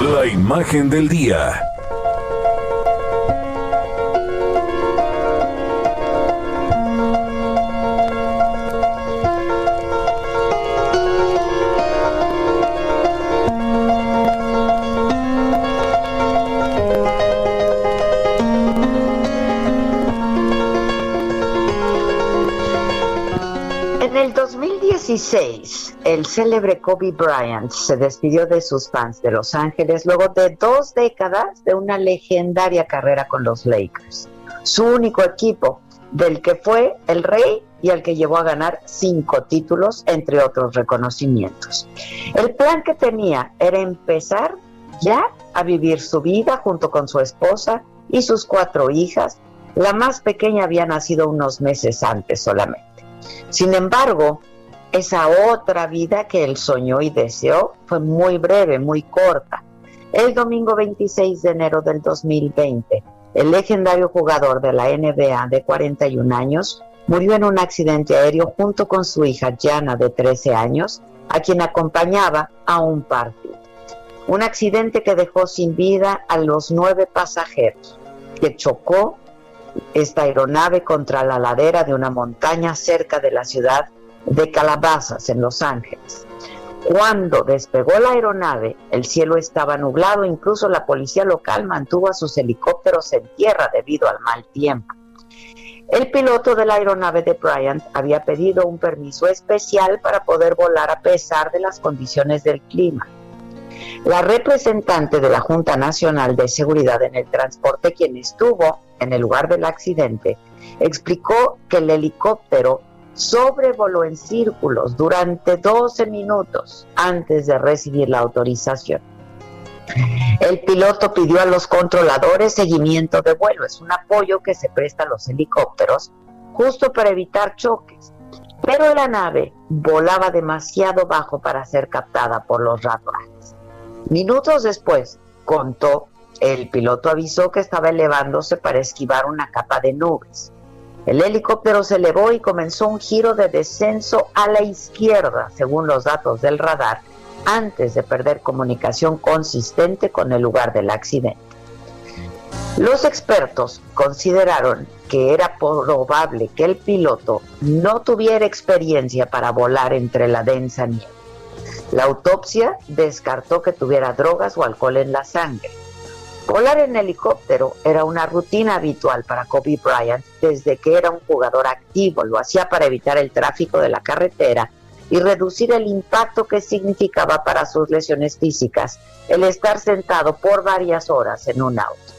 La imagen del día. 2016, el célebre Kobe Bryant se despidió de sus fans de Los Ángeles luego de dos décadas de una legendaria carrera con los Lakers, su único equipo, del que fue el rey y al que llevó a ganar cinco títulos, entre otros reconocimientos. El plan que tenía era empezar ya a vivir su vida junto con su esposa y sus cuatro hijas. La más pequeña había nacido unos meses antes solamente. Sin embargo, esa otra vida que él soñó y deseó fue muy breve, muy corta. El domingo 26 de enero del 2020, el legendario jugador de la NBA de 41 años murió en un accidente aéreo junto con su hija Jana de 13 años, a quien acompañaba a un partido. Un accidente que dejó sin vida a los nueve pasajeros, que chocó esta aeronave contra la ladera de una montaña cerca de la ciudad de Calabazas, en Los Ángeles. Cuando despegó la aeronave, el cielo estaba nublado, incluso la policía local mantuvo a sus helicópteros en tierra debido al mal tiempo. El piloto de la aeronave de Bryant había pedido un permiso especial para poder volar a pesar de las condiciones del clima. La representante de la Junta Nacional de Seguridad en el Transporte, quien estuvo en el lugar del accidente, explicó que el helicóptero sobrevoló en círculos durante 12 minutos antes de recibir la autorización. El piloto pidió a los controladores seguimiento de vuelo, es un apoyo que se presta a los helicópteros justo para evitar choques, pero la nave volaba demasiado bajo para ser captada por los radares. Minutos después, contó, el piloto avisó que estaba elevándose para esquivar una capa de nubes. El helicóptero se elevó y comenzó un giro de descenso a la izquierda, según los datos del radar, antes de perder comunicación consistente con el lugar del accidente. Los expertos consideraron que era probable que el piloto no tuviera experiencia para volar entre la densa nieve. La autopsia descartó que tuviera drogas o alcohol en la sangre. Volar en helicóptero era una rutina habitual para Kobe Bryant desde que era un jugador activo. Lo hacía para evitar el tráfico de la carretera y reducir el impacto que significaba para sus lesiones físicas el estar sentado por varias horas en un auto.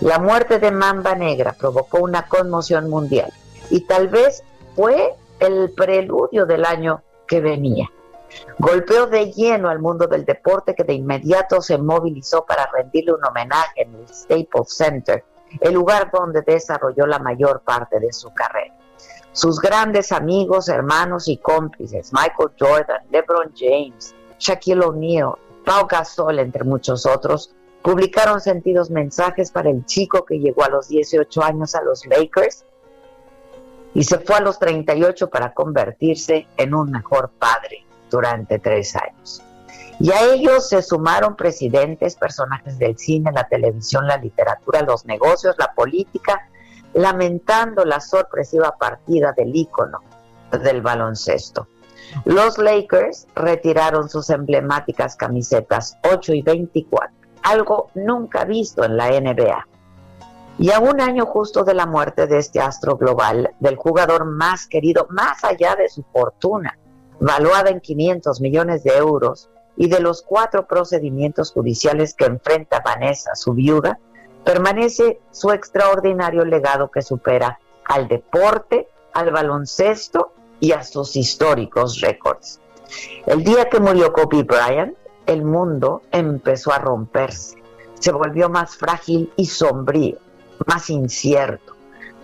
La muerte de Mamba Negra provocó una conmoción mundial y tal vez fue el preludio del año que venía. Golpeó de lleno al mundo del deporte que de inmediato se movilizó para rendirle un homenaje en el Staples Center, el lugar donde desarrolló la mayor parte de su carrera. Sus grandes amigos, hermanos y cómplices, Michael Jordan, LeBron James, Shaquille O'Neal, Pau Gasol, entre muchos otros, publicaron sentidos mensajes para el chico que llegó a los 18 años a los Lakers y se fue a los 38 para convertirse en un mejor padre durante tres años. Y a ellos se sumaron presidentes, personajes del cine, la televisión, la literatura, los negocios, la política, lamentando la sorpresiva partida del ícono del baloncesto. Los Lakers retiraron sus emblemáticas camisetas 8 y 24, algo nunca visto en la NBA. Y a un año justo de la muerte de este astro global, del jugador más querido, más allá de su fortuna, valuada en 500 millones de euros, y de los cuatro procedimientos judiciales que enfrenta Vanessa, su viuda, permanece su extraordinario legado que supera al deporte, al baloncesto y a sus históricos récords. El día que murió Kobe Bryant, el mundo empezó a romperse, se volvió más frágil y sombrío, más incierto.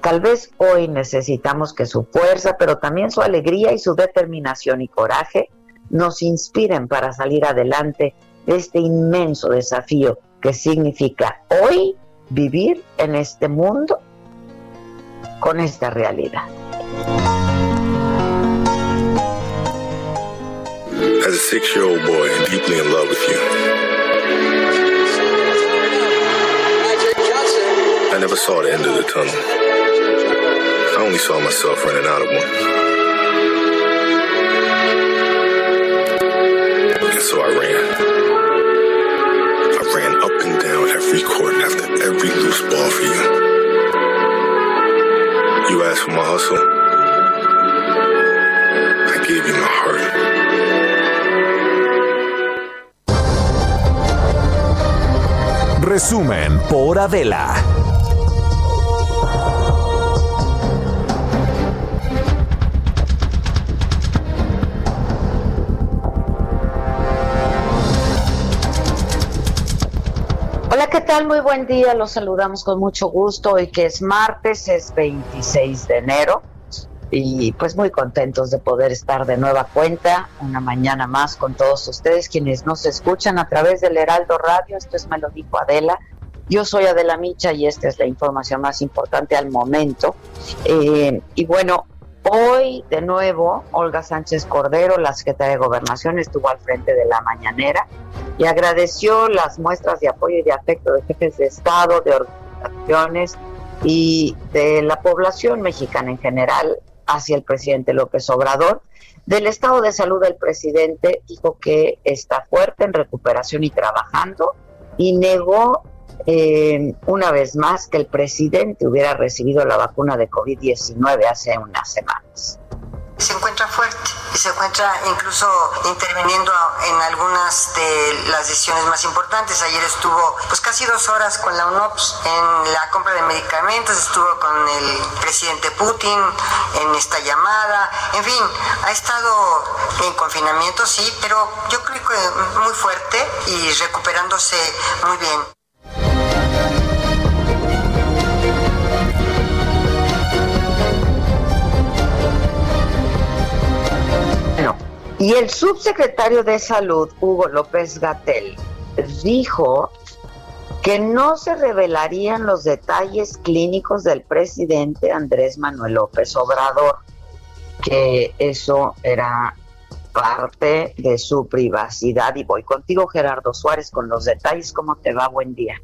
Tal vez hoy necesitamos que su fuerza, pero también su alegría y su determinación y coraje nos inspiren para salir adelante de este inmenso desafío que significa hoy vivir en este mundo con esta realidad. As a six-year-old boy and deeply in love with you, I never saw the end of the tunnel. I only saw myself running out of one. And so I ran. I ran up and down every court after every loose ball for you. You asked for my hustle. I gave you my heart. Resumen por Adela. Tal? Muy buen día. Los saludamos con mucho gusto. Hoy que es martes, es 26 de enero. Y pues muy contentos de poder estar de nueva cuenta una mañana más con todos ustedes quienes nos escuchan a través del Heraldo Radio. Esto es Me lo dijo Adela. Yo soy Adela Micha y esta es la información más importante al momento. Eh, y bueno, hoy de nuevo Olga Sánchez Cordero, la secretaria de Gobernación, estuvo al frente de la mañanera y agradeció las muestras de apoyo y de afecto de jefes de Estado, de organizaciones y de la población mexicana en general hacia el presidente López Obrador. Del estado de salud del presidente dijo que está fuerte en recuperación y trabajando y negó eh, una vez más que el presidente hubiera recibido la vacuna de COVID-19 hace unas semanas se encuentra fuerte y se encuentra incluso interviniendo en algunas de las decisiones más importantes. Ayer estuvo pues casi dos horas con la UNOPS en la compra de medicamentos, estuvo con el presidente Putin en esta llamada, en fin, ha estado en confinamiento, sí, pero yo creo que muy fuerte y recuperándose muy bien. Y el subsecretario de Salud, Hugo López Gatel, dijo que no se revelarían los detalles clínicos del presidente Andrés Manuel López Obrador, que eso era parte de su privacidad. Y voy contigo, Gerardo Suárez, con los detalles. ¿Cómo te va? Buen día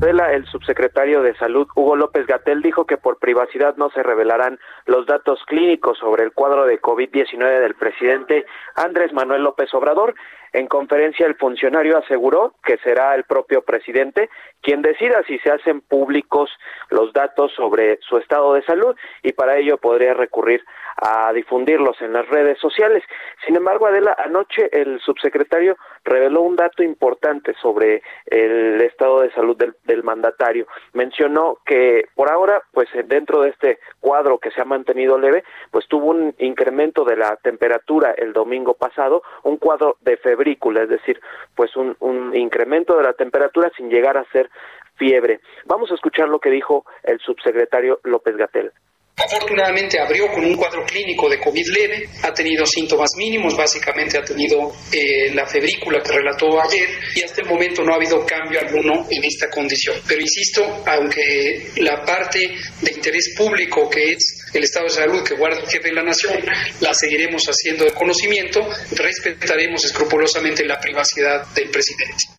el subsecretario de Salud, Hugo López Gatel, dijo que por privacidad no se revelarán los datos clínicos sobre el cuadro de COVID-19 del presidente Andrés Manuel López Obrador. En conferencia, el funcionario aseguró que será el propio presidente quien decida si se hacen públicos los datos sobre su estado de salud y para ello podría recurrir a difundirlos en las redes sociales. Sin embargo, Adela, anoche el subsecretario reveló un dato importante sobre el estado de salud del, mandatario. Mencionó que por ahora, pues dentro de este cuadro que se ha mantenido leve, pues tuvo un incremento de la temperatura el domingo pasado, un cuadro de febrícula, es decir, pues un incremento de la temperatura sin llegar a ser fiebre. Vamos a escuchar lo que dijo el subsecretario López Gatel. Afortunadamente abrió con un cuadro clínico de COVID leve, ha tenido síntomas mínimos, básicamente ha tenido eh, la febrícula que relató ayer y hasta el momento no ha habido cambio alguno en esta condición. Pero insisto, aunque la parte de interés público que es el estado de salud que guarda el jefe de la nación, la seguiremos haciendo de conocimiento, respetaremos escrupulosamente la privacidad del presidente.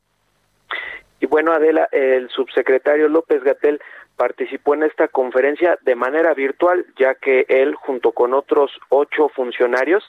Y bueno, Adela, el subsecretario López Gatel participó en esta conferencia de manera virtual, ya que él, junto con otros ocho funcionarios,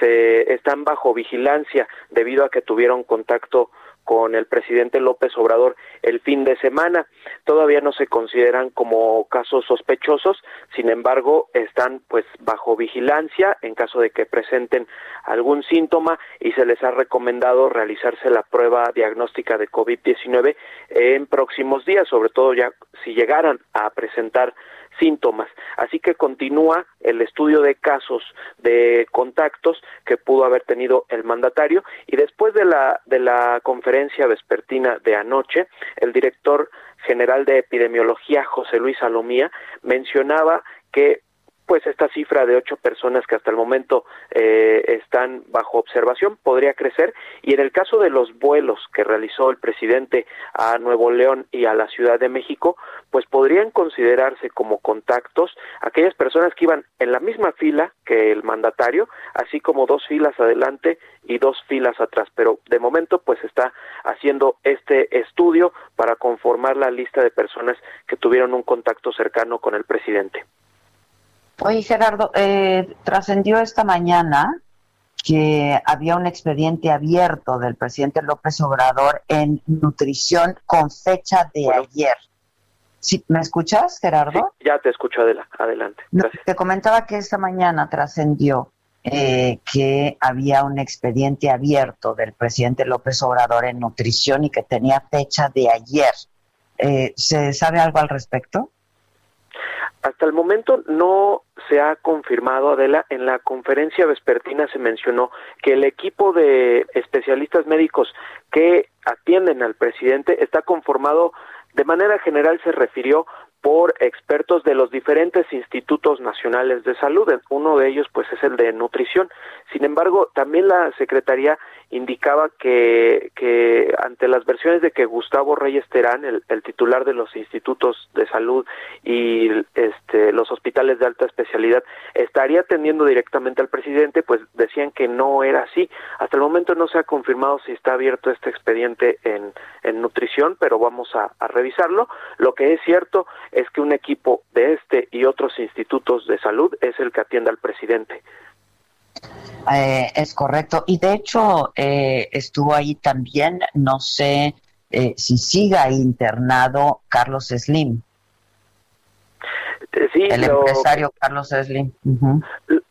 se están bajo vigilancia debido a que tuvieron contacto con el presidente López Obrador el fin de semana. Todavía no se consideran como casos sospechosos, sin embargo, están pues bajo vigilancia en caso de que presenten algún síntoma y se les ha recomendado realizarse la prueba diagnóstica de COVID-19 en próximos días, sobre todo ya si llegaran a presentar síntomas. Así que continúa el estudio de casos de contactos que pudo haber tenido el mandatario y después de la de la conferencia vespertina de anoche, el director general de epidemiología José Luis Salomía mencionaba que pues esta cifra de ocho personas que hasta el momento eh, están bajo observación podría crecer y en el caso de los vuelos que realizó el presidente a Nuevo León y a la Ciudad de México, pues podrían considerarse como contactos aquellas personas que iban en la misma fila que el mandatario, así como dos filas adelante y dos filas atrás, pero de momento pues está haciendo este estudio para conformar la lista de personas que tuvieron un contacto cercano con el presidente. Oye, Gerardo, eh, trascendió esta mañana que había un expediente abierto del presidente López Obrador en nutrición con fecha de ayer. ¿Sí, ¿Me escuchas, Gerardo? ya te escucho, adelante. te comentaba que esta mañana trascendió eh, que había un expediente abierto del presidente López Obrador en nutrición y que tenía fecha de ayer. Eh, ¿Se sabe algo al respecto? Hasta el momento no se ha confirmado, Adela, en la conferencia vespertina se mencionó que el equipo de especialistas médicos que atienden al presidente está conformado, de manera general se refirió por expertos de los diferentes institutos nacionales de salud. Uno de ellos, pues, es el de nutrición. Sin embargo, también la Secretaría indicaba que, ante las versiones de que Gustavo Reyes Terán, el, titular de los institutos de salud y este, los hospitales de alta especialidad, estaría atendiendo directamente al presidente, pues decían que no era así. Hasta el momento no se ha confirmado si está abierto este expediente en, nutrición, pero vamos a revisarlo. Lo que es cierto es que un equipo de este y otros institutos de salud es el que atiende al presidente. Eh, es correcto. Y de hecho, eh, estuvo ahí también, no sé eh, si siga internado Carlos Slim. Sí, el empresario Carlos Slim.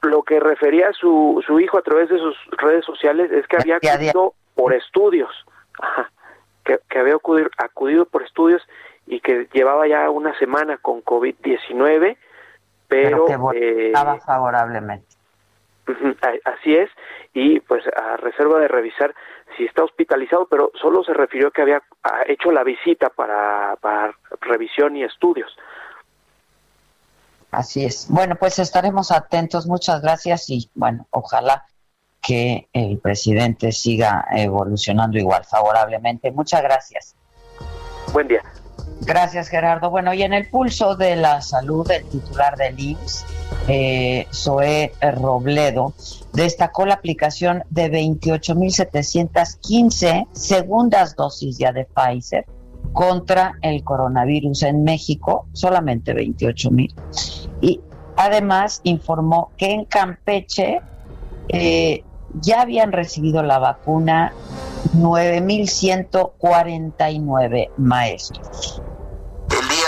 Lo que refería su, su hijo a través de sus redes sociales es que había acudido por estudios, que, había acudido, por estudios y que llevaba ya una semana con COVID-19, pero, pero que favorablemente. Así es, y pues a reserva de revisar si está hospitalizado, pero solo se refirió que había hecho la visita para, para revisión y estudios. Así es. Bueno, pues estaremos atentos. Muchas gracias y bueno, ojalá que el presidente siga evolucionando igual favorablemente. Muchas gracias. Buen día. Gracias, Gerardo. Bueno, y en el pulso de la salud, el titular del IMSS, eh, Zoé Robledo, destacó la aplicación de 28.715 segundas dosis ya de Pfizer contra el coronavirus en México, solamente 28.000. Y además informó que en Campeche eh, ya habían recibido la vacuna 9.149 maestros.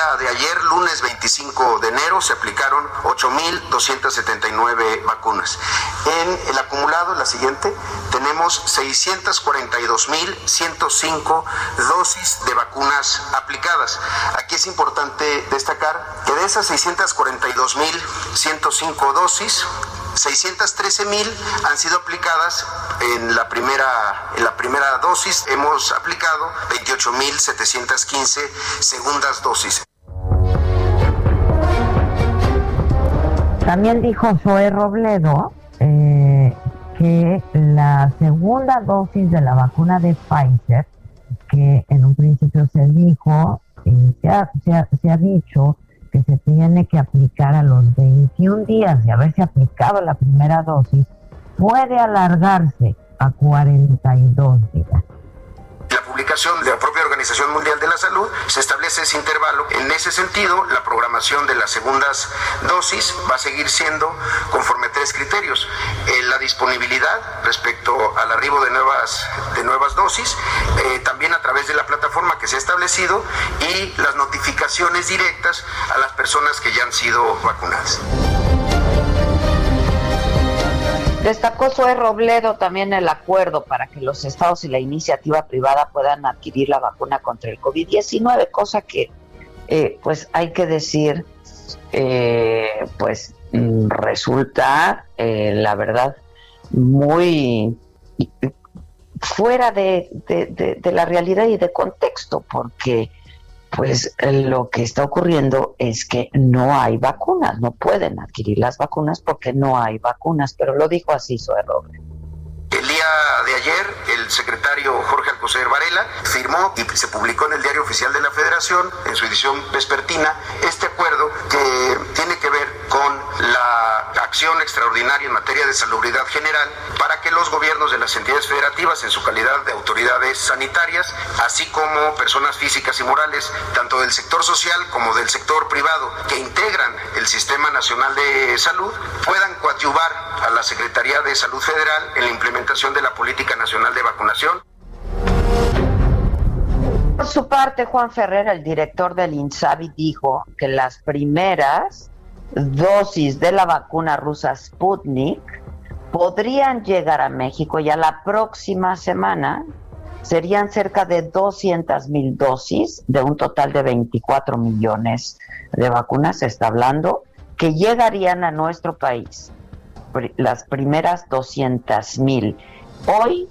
De ayer, lunes 25 de enero, se aplicaron 8.279 vacunas. En el acumulado, la siguiente, tenemos 642.105 dosis de vacunas aplicadas. Aquí es importante destacar que de esas 642.105 dosis, 613 mil han sido aplicadas en la primera en la primera dosis hemos aplicado 28 mil 715 segundas dosis también dijo Zoe Robledo eh, que la segunda dosis de la vacuna de Pfizer que en un principio se dijo eh, se, ha, se ha dicho que se tiene que aplicar a los 21 días de haberse aplicado la primera dosis puede alargarse a 42 días. La publicación de la propia Organización Mundial de la Salud se establece ese intervalo. En ese sentido, la programación de las segundas dosis va a seguir siendo conforme a tres criterios. Eh, la disponibilidad respecto al arribo de nuevas, de nuevas dosis, eh, también a través de la plataforma que se ha establecido y las notificaciones directas a las personas que ya han sido vacunadas. Destacó Zoe Robledo también el acuerdo para que los estados y la iniciativa privada puedan adquirir la vacuna contra el COVID-19, cosa que, eh, pues hay que decir, eh, pues mm, resulta, eh, la verdad, muy fuera de, de, la realidad y de contexto, porque pues lo que está ocurriendo es que no hay vacunas, no pueden adquirir las vacunas porque no hay vacunas, pero lo dijo así Zoe Robles. El día de ayer, el secretario Jorge Alcocer Varela firmó y se publicó en el Diario Oficial de la Federación, en su edición vespertina, este acuerdo que tiene que ver con la acción extraordinaria en materia de salubridad general para que los gobiernos de las entidades federativas, en su calidad de autoridades sanitarias, así como personas físicas y morales, tanto del sector social como del sector privado, que integran el Sistema Nacional de Salud, puedan coadyuvar a la Secretaría de Salud Federal en la implementación de la Política Nacional de Vacunación. Por su parte, Juan Ferrer, el director del INSABI, dijo que las primeras dosis de la vacuna rusa Sputnik podrían llegar a México ya la próxima semana. Serían cerca de 200 mil dosis de un total de 24 millones de vacunas, se está hablando, que llegarían a nuestro país las primeras 200 mil. Hoy,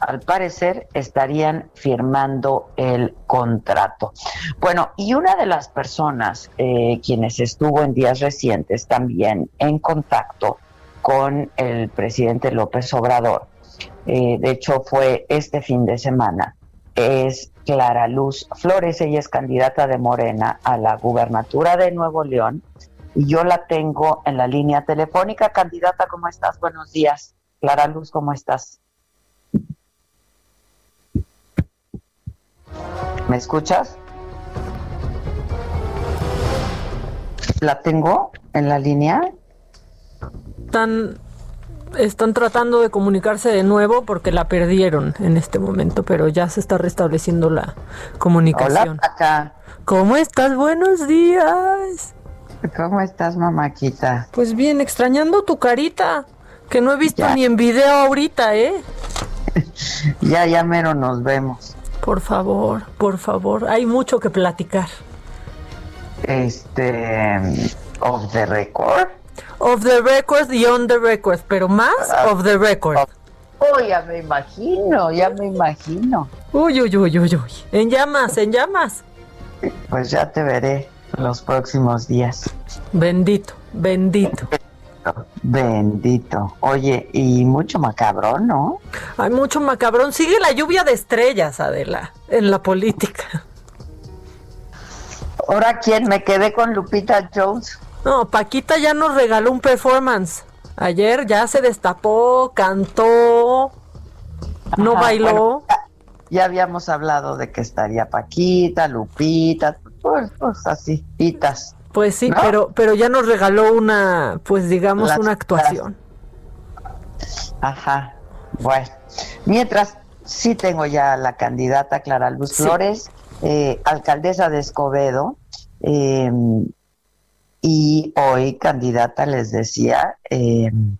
al parecer, estarían firmando el contrato. Bueno, y una de las personas eh, quienes estuvo en días recientes también en contacto con el presidente López Obrador, eh, de hecho fue este fin de semana, es Clara Luz Flores, ella es candidata de Morena a la gubernatura de Nuevo León y yo la tengo en la línea telefónica. Candidata, ¿cómo estás? Buenos días. Clara Luz, ¿cómo estás? ¿Me escuchas? ¿La tengo en la línea? Están, están tratando de comunicarse de nuevo porque la perdieron en este momento, pero ya se está restableciendo la comunicación. Hola, acá. ¿Cómo estás? Buenos días. ¿Cómo estás, mamáquita? Pues bien, extrañando tu carita, que no he visto ni en video ahorita, ¿eh? ya, ya mero nos vemos. Por favor, por favor, hay mucho que platicar. Este, off the record. Off the record y on the record, pero más ah, off the record. Oh, ya me imagino, ya me imagino. Uy, uy, uy, uy, uy. En llamas, en llamas. Pues ya te veré los próximos días. Bendito, bendito. Bendito. Oye, y mucho macabrón, ¿no? Hay mucho macabrón. Sigue la lluvia de estrellas, Adela, en la política. Ahora, ¿quién? Me quedé con Lupita Jones. No, Paquita ya nos regaló un performance. Ayer ya se destapó, cantó, no bailó. ya, habíamos hablado de que estaría Paquita, Lupita, pues, pues así, pitas. Pues sí, pero, pero ya nos regaló una, pues digamos, una actuación. Ajá, bueno. Mientras, sí tengo ya la candidata Clara Luz Flores, eh, alcaldesa de Escobedo, em, y hoy candidata, les decía, em,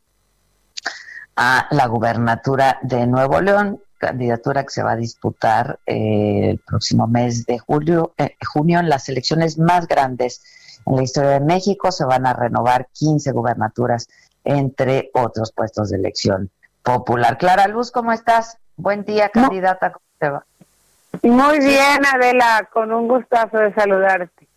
a la gubernatura de Nuevo León candidatura que se va a disputar eh, el próximo mes de julio, eh, junio en las elecciones más grandes en la historia de México. Se van a renovar 15 gubernaturas, entre otros puestos de elección popular. Clara Luz, ¿cómo estás? Buen día, candidata. ¿Cómo te va? Muy bien, Adela, con un gustazo de saludarte.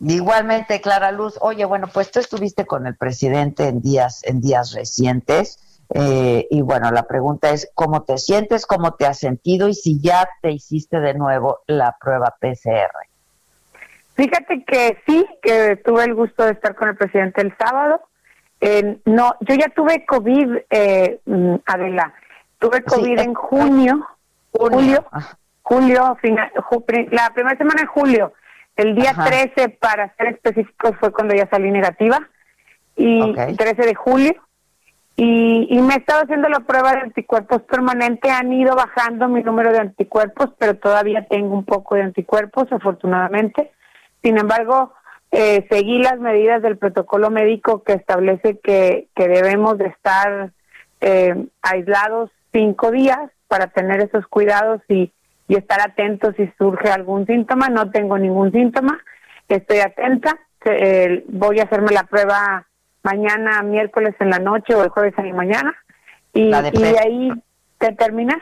Igualmente, Clara Luz. Oye, bueno, pues tú estuviste con el presidente en días, en días recientes. Eh, y bueno, la pregunta es cómo te sientes, cómo te has sentido y si ya te hiciste de nuevo la prueba PCR. Fíjate que sí, que tuve el gusto de estar con el presidente el sábado. no, yo ya tuve COVID, eh, mm, Adela. Tuve COVID en junio, julio, julio, final, la primera semana de julio. El día 13, para ser específicos, fue cuando ya salí negativa. Y 13 de julio y, y me he estado haciendo la prueba de anticuerpos permanente, han ido bajando mi número de anticuerpos, pero todavía tengo un poco de anticuerpos, afortunadamente. Sin embargo, eh, seguí las medidas del protocolo médico que establece que, que debemos de estar eh, aislados cinco días para tener esos cuidados y, y estar atentos si surge algún síntoma. No tengo ningún síntoma, estoy atenta. Eh, voy a hacerme la prueba mañana, miércoles en la noche o el jueves en la mañana. Y, La de y ahí te terminas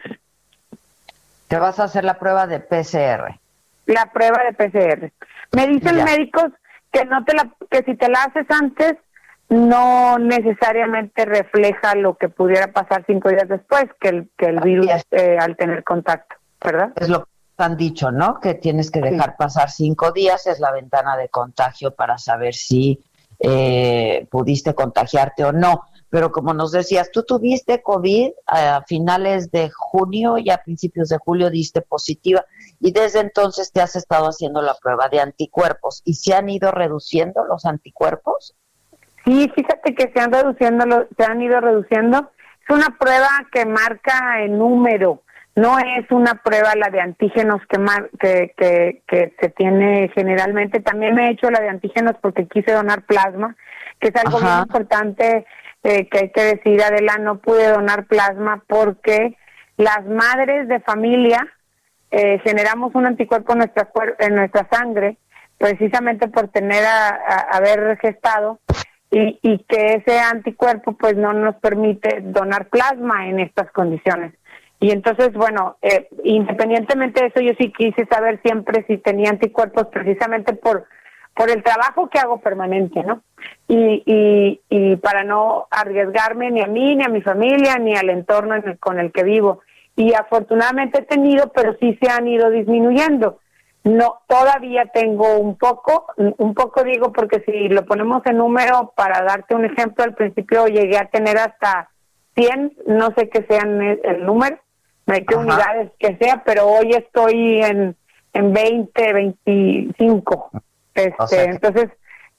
Te vas a hacer la prueba de PCR. la prueba de PCR. Me dicen Ya. médicos que no te la, que si te la haces antes no necesariamente refleja lo que pudiera pasar cinco días después que el que el virus eh, al tener contacto, ¿verdad? Es lo que han dicho, ¿no? Que tienes que dejar pasar cinco días, es la ventana de contagio para saber si eh, pudiste contagiarte o no. Pero como nos decías, tú tuviste COVID a finales de junio y a principios de julio diste positiva y desde entonces te has estado haciendo la prueba de anticuerpos y se han ido reduciendo los anticuerpos. Sí, fíjate que se han reduciendo, se han ido reduciendo. Es una prueba que marca el número, no es una prueba la de antígenos que, mar- que, que, que se tiene generalmente. También me he hecho la de antígenos porque quise donar plasma, que es algo Ajá. bien importante eh, que hay que decir, Adela, no pude donar plasma porque las madres de familia eh, generamos un anticuerpo en nuestra, en nuestra sangre precisamente por tener a, a- haber gestado y, y que ese anticuerpo pues no nos permite donar plasma en estas condiciones. Y entonces, bueno, eh, independientemente de eso, yo sí quise saber siempre si tenía anticuerpos precisamente por por el trabajo que hago permanente, ¿no? Y, y, y para no arriesgarme ni a mí, ni a mi familia, ni al entorno en el- con el que vivo. Y afortunadamente he tenido, pero sí se han ido disminuyendo. No, todavía tengo un poco, un poco digo porque si lo ponemos en número, para darte un ejemplo, al principio llegué a tener hasta 100, no sé qué sean el, el número, de qué Ajá. unidades que sea, pero hoy estoy en, en 20, 25. Este, O sea que- Entonces,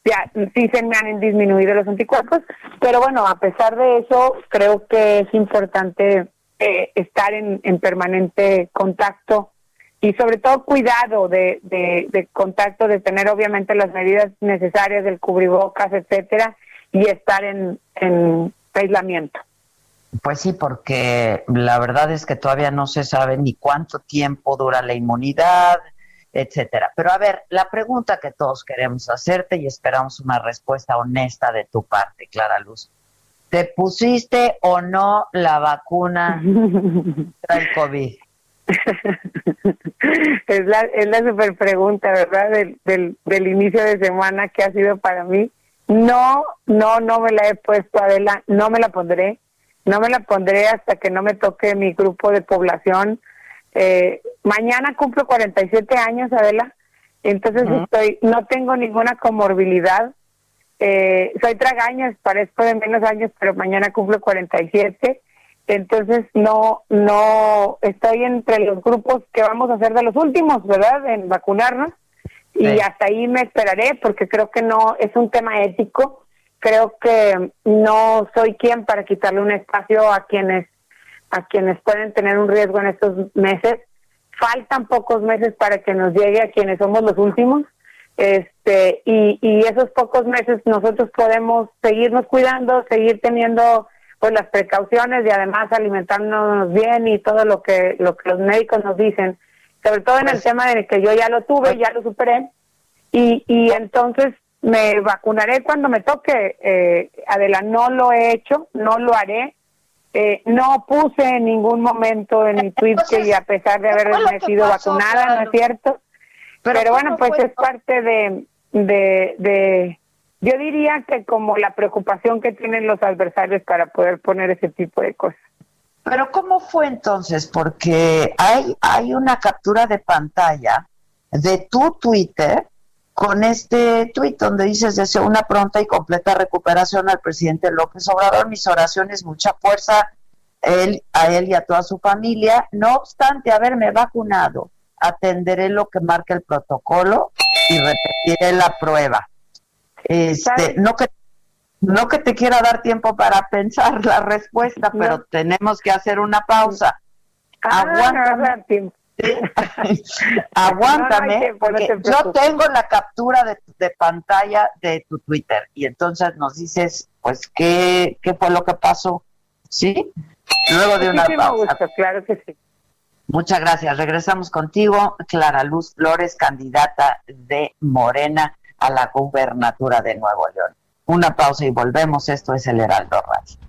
ya sí se me han disminuido los anticuerpos, pero bueno, a pesar de eso, creo que es importante eh, estar en, en permanente contacto y sobre todo cuidado de, de, de contacto, de tener obviamente las medidas necesarias del cubrebocas, etcétera, y estar en, en aislamiento. Pues sí, porque la verdad es que todavía no se sabe ni cuánto tiempo dura la inmunidad, etcétera. Pero a ver, la pregunta que todos queremos hacerte y esperamos una respuesta honesta de tu parte, Clara Luz. ¿Te pusiste o no la vacuna contra el COVID? es la es la super pregunta, ¿verdad? Del, del, del inicio de semana que ha sido para mí. No, no, no me la he puesto, Adela, no me la pondré. No me la pondré hasta que no me toque mi grupo de población. Eh, mañana cumplo 47 años, Adela. Entonces estoy, no tengo ninguna comorbilidad. Eh, soy tragañas, parezco de menos años, pero mañana cumplo 47. Entonces no, no estoy entre los grupos que vamos a ser de los últimos, ¿verdad? En vacunarnos. Y hasta ahí me esperaré porque creo que no es un tema ético. Creo que no soy quien para quitarle un espacio a quienes a quienes pueden tener un riesgo en estos meses. Faltan pocos meses para que nos llegue a quienes somos los últimos. Este, y, y esos pocos meses nosotros podemos seguirnos cuidando, seguir teniendo pues las precauciones y además alimentándonos bien y todo lo que lo que los médicos nos dicen, sobre todo en el tema de que yo ya lo tuve, ya lo superé y, y entonces me vacunaré cuando me toque. Eh, Adela, no lo he hecho, no lo haré. Eh, no puse en ningún momento en mi tweet que a pesar de ¿qué fue lo haberme sido pasó, vacunada, ¿no es cierto? Pero Pero, bueno, ¿cómo pues fue es parte de, de, de, yo diría que como la preocupación que tienen los adversarios para poder poner ese tipo de cosas. Pero ¿cómo fue entonces? Porque hay, hay una captura de pantalla de tu Twitter con este tuit donde dices deseo una pronta y completa recuperación al presidente López Obrador, mis oraciones, mucha fuerza él, a él y a toda su familia. No obstante haberme vacunado, atenderé lo que marca el protocolo y repetiré la prueba. Este, no que No que te quiera dar tiempo para pensar la respuesta, pero tenemos que hacer una pausa. Ah, Aguántame. Aguántame, porque yo tengo la captura de, de, pantalla de tu Twitter y entonces nos dices, pues, qué, qué fue lo que pasó, ¿sí? Luego de una pausa. claro que sí. Muchas gracias. Regresamos contigo, Clara Luz Flores, candidata de Morena a la gubernatura de Nuevo León. Una pausa y volvemos. Esto es el Heraldo Radio.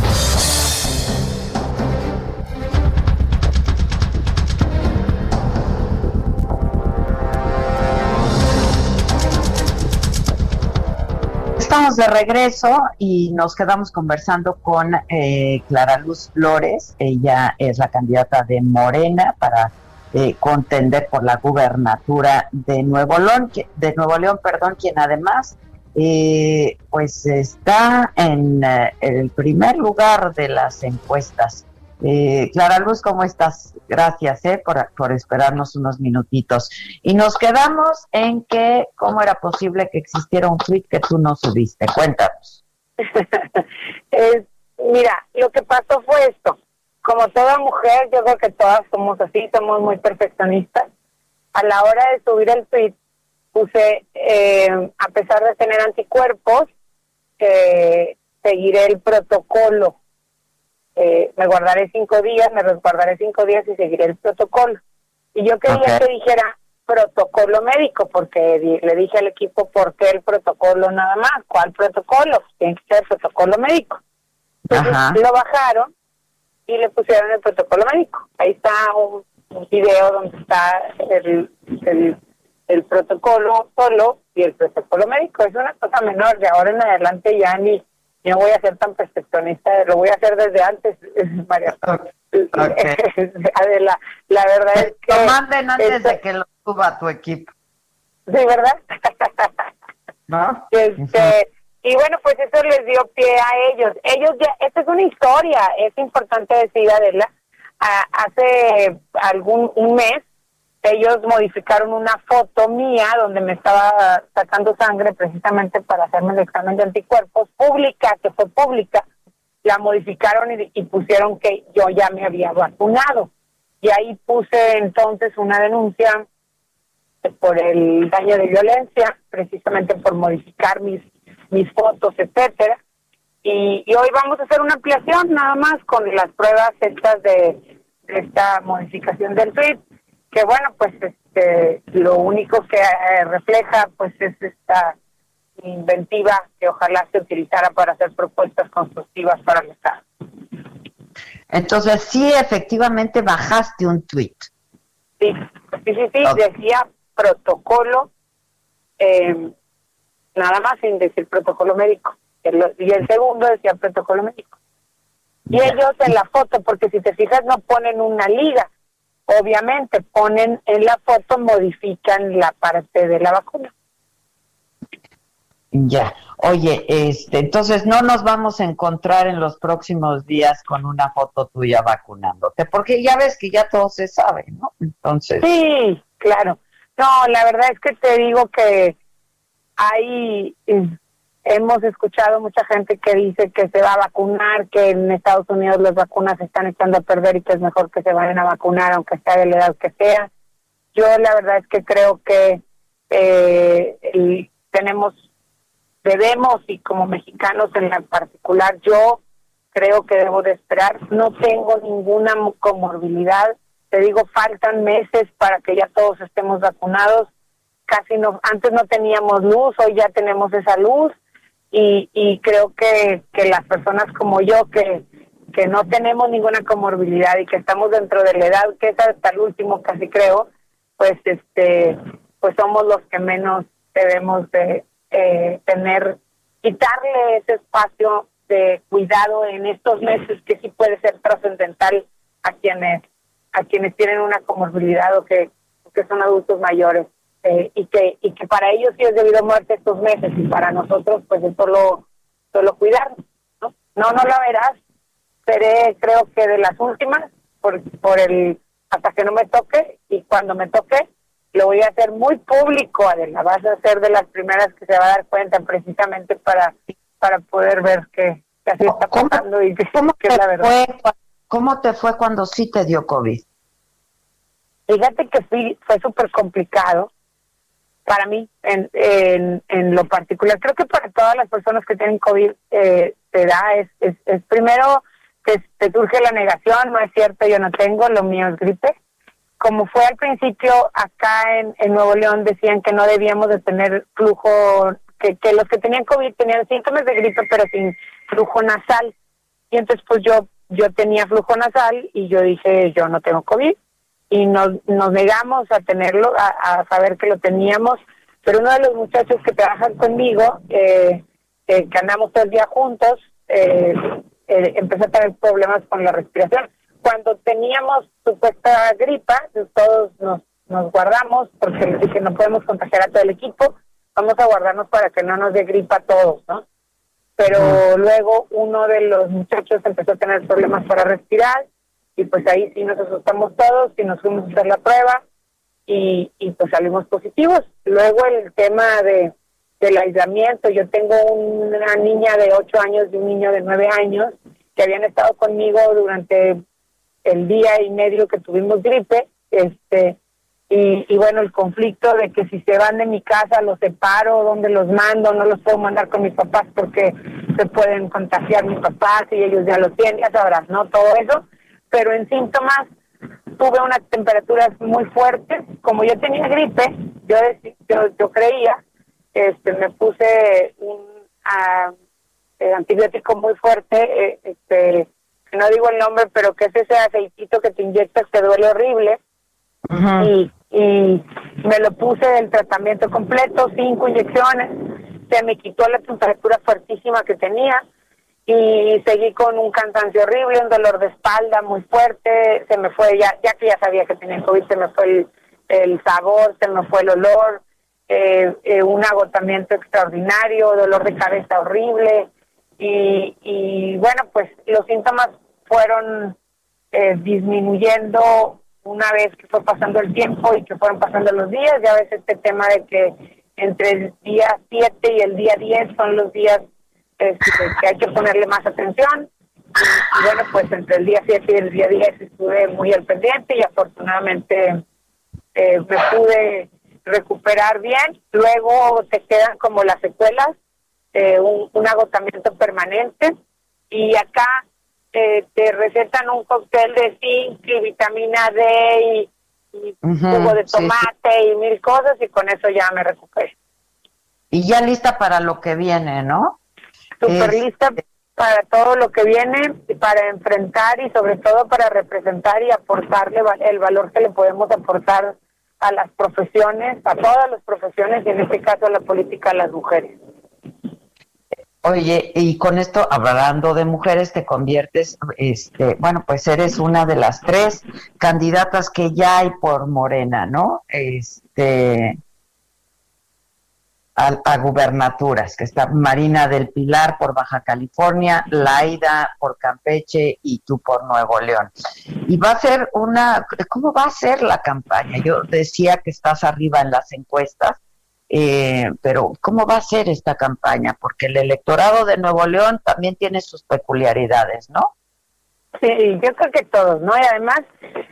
Estamos de regreso y nos quedamos conversando con eh, Clara Luz Flores. Ella es la candidata de Morena para eh, contender por la gubernatura de Nuevo León, de Nuevo León, perdón, quien además eh, pues está en el primer lugar de las encuestas. Clara Luz, ¿cómo estás? Gracias por, por, esperarnos unos minutitos. Y nos quedamos en que, ¿cómo era posible que existiera un tweet que tú no subiste? Cuéntanos. mira, lo que pasó fue esto como toda mujer, yo creo que todas somos así, somos muy perfeccionistas. A la hora de subir el tweet, puse, eh, a pesar de tener anticuerpos, eh, seguiré el protocolo. Eh, me guardaré cinco días, me resguardaré cinco días y seguiré el protocolo. Y yo quería que dijera protocolo médico, porque le dije al equipo, ¿por qué el protocolo nada más? ¿Cuál protocolo? Tiene que ser protocolo médico. Entonces lo bajaron y le pusieron el protocolo médico. Ahí está un, video donde está el, el, protocolo solo y el protocolo médico. Es una cosa menor, de ahora en adelante ya ni no voy a ser tan perfeccionista, lo voy a hacer desde antes, María. Adela, la verdad es que... Lo manden antes de que lo suba tu equipo. Sí, ¿verdad? ¿No? Este, y bueno, pues eso les dio pie a ellos. Ellos ya, esta es una historia, es importante decir, Adela, hace algún un mes ellos modificaron una foto mía donde me estaba sacando sangre precisamente para hacerme el examen de anticuerpos, pública, que fue pública, la modificaron y, y pusieron que yo ya me había vacunado. Y ahí puse entonces una denuncia por el daño de violencia, precisamente por modificar mis mis fotos, etcétera. Y, hoy vamos a hacer una ampliación nada más con las pruebas estas de, esta modificación del tweet, que bueno, pues este, lo único que eh, refleja pues es esta inventiva que ojalá se utilizara para hacer propuestas constructivas para el Estado. Entonces, sí, efectivamente bajaste un tweet. Sí, sí, sí, sí decía protocolo eh, nada más sin decir protocolo médico. Y el segundo decía protocolo médico. Y ellos en la foto, porque si te fijas no ponen una liga, obviamente ponen en la foto, modifican la parte de la vacuna. Ya, oye, este, entonces no nos vamos a encontrar en los próximos días con una foto tuya vacunándote, porque ya ves que ya todo se sabe, ¿no? Entonces. Sí, claro. No, la verdad es que te digo que hay eh, hemos escuchado mucha gente que dice que se va a vacunar, que en Estados Unidos las vacunas se están echando a perder y que es mejor que se vayan a vacunar aunque sea de la edad que sea. Yo la verdad es que creo que eh, tenemos, debemos y como mexicanos en la particular, yo creo que debo de esperar. No tengo ninguna comorbilidad. Te digo, faltan meses para que ya todos estemos vacunados casi no, antes no teníamos luz, hoy ya tenemos esa luz y, y creo que, que las personas como yo que, que no tenemos ninguna comorbilidad y que estamos dentro de la edad que es hasta el último casi creo, pues este pues somos los que menos debemos de, eh, tener, quitarle ese espacio de cuidado en estos meses que sí puede ser trascendental a quienes a quienes tienen una comorbilidad o que, que son adultos mayores eh, y que y que para ellos sí es debido a muerte estos meses y para nosotros pues es solo solo cuidarnos no no no la verás. Seré creo que de las últimas por por el hasta que no me toque y cuando me toque lo voy a hacer muy público Adela. Vas a ser de las primeras que se va a dar cuenta precisamente para para poder ver que, así está pasando y que, que es la verdad. fue, ¿Cómo te fue cuando sí te dio COVID? Fíjate que fui, fue súper complicado para mí en, en, en, lo particular. Creo que para todas las personas que tienen COVID eh, te da, es, es, primero que te surge la negación, no es cierto, yo no tengo, lo mío es gripe. Como fue al principio acá en, en Nuevo León, decían que no debíamos de tener flujo, que, que los que tenían COVID tenían síntomas de gripe, pero sin flujo nasal. Y entonces pues yo yo tenía flujo nasal y yo dije, yo no tengo COVID. Y nos, nos negamos a tenerlo, a, saber que lo teníamos. Pero uno de los muchachos que trabajan conmigo, eh, eh, que andamos todo el día juntos, eh, empezó a tener problemas con la respiración. Cuando teníamos supuesta gripa, todos nos, nos guardamos, porque dije, no podemos contagiar a todo el equipo, vamos a guardarnos para que no nos dé gripa a todos, ¿no? pero luego uno de los muchachos empezó a tener problemas para respirar y pues ahí sí nos asustamos todos y nos fuimos a hacer la prueba y, y pues salimos positivos. Luego el tema de del aislamiento, yo tengo una niña de 8 años y un niño de 9 años que habían estado conmigo durante el día y medio que tuvimos gripe, este y, bueno, el conflicto de que si se van de mi casa los separo, dónde los mando, no los puedo mandar con mis papás porque se pueden contagiar mis papás y ellos ya lo tienen, ya sabrás, ¿no? Todo eso. Pero en síntomas tuve unas temperaturas muy fuertes. Como yo tenía gripe, yo, yo, creía, este, me puse un ah, eh, antibiótico muy fuerte, eh, este, no digo el nombre, pero que es ese aceitito que te inyectas que duele horrible. y y me lo puse del tratamiento completo, cinco inyecciones, se me quitó la temperatura fuertísima que tenía y seguí con un cansancio horrible, un dolor de espalda muy fuerte, se me fue, ya, ya que ya sabía que tenía COVID, se me fue el, sabor, se me fue el olor, eh, eh, un agotamiento extraordinario, dolor de cabeza horrible. Y, y bueno, pues los síntomas fueron eh, disminuyendo una vez que fue pasando el tiempo y que fueron pasando los días, ya ves este tema de que entre el día 7 y el día 10 son los días este, que hay que ponerle más atención. Y, bueno, pues entre el día 7 y el día 10 estuve muy al pendiente y afortunadamente eh, me pude recuperar bien. Luego se quedan como las secuelas, eh, un, un agotamiento permanente. Y acá eh, te recetan un cóctel de zinc y vitamina D y, jugo de tomate y mil cosas y con eso ya me recuperé. Y ya lista para lo que viene, ¿no? Súper lista para todo lo que viene, para enfrentar y sobre todo para representar y aportarle el valor que le podemos aportar a las profesiones, a todas las profesiones y en este caso a la política a las mujeres. Oye, y con esto, hablando de mujeres, te conviertes, este, bueno, pues eres una de las tres candidatas que ya hay por Morena, ¿no? Este, a, a, gubernaturas, que está Marina del Pilar por Baja California, Laida por Campeche y tú por Nuevo León. Y va a ser una, ¿cómo va a ser la campaña? Yo decía que estás arriba en las encuestas, eh, pero, ¿cómo va a ser esta campaña? Porque el electorado de Nuevo León también tiene sus peculiaridades, ¿no? Sí, yo creo que todos, ¿no? Y además,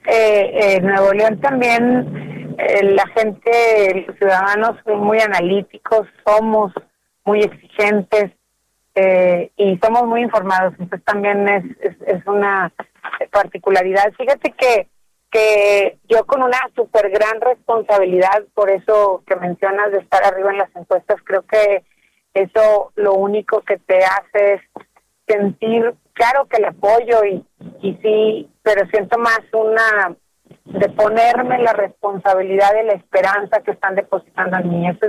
eh, eh Nuevo León también, la gente, los ciudadanos son muy analíticos, somos muy exigentes y somos muy informados, entonces también es, es una particularidad. Fíjate que que yo con una súper gran responsabilidad, por eso que mencionas de estar arriba en las encuestas, creo que eso lo único que te hace es sentir, claro que el apoyo y, y sí, pero siento más una de ponerme la responsabilidad de la esperanza que están depositando en mí. Eso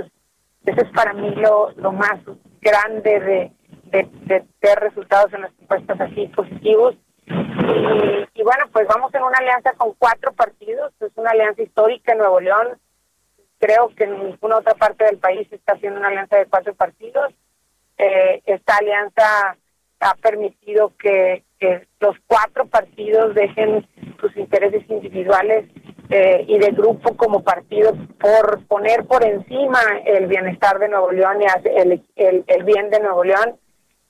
es, para mí lo, lo más grande de, de, de resultados en las encuestas así positivos. Y, y, bueno, pues vamos en una alianza con cuatro partidos, es una alianza histórica en Nuevo León. Creo que en ninguna otra parte del país está haciendo una alianza de cuatro partidos. Eh, esta alianza ha permitido que, los cuatro partidos dejen sus intereses individuales eh, y de grupo como partido por poner por encima el bienestar de Nuevo León y el, el, el bien de Nuevo León.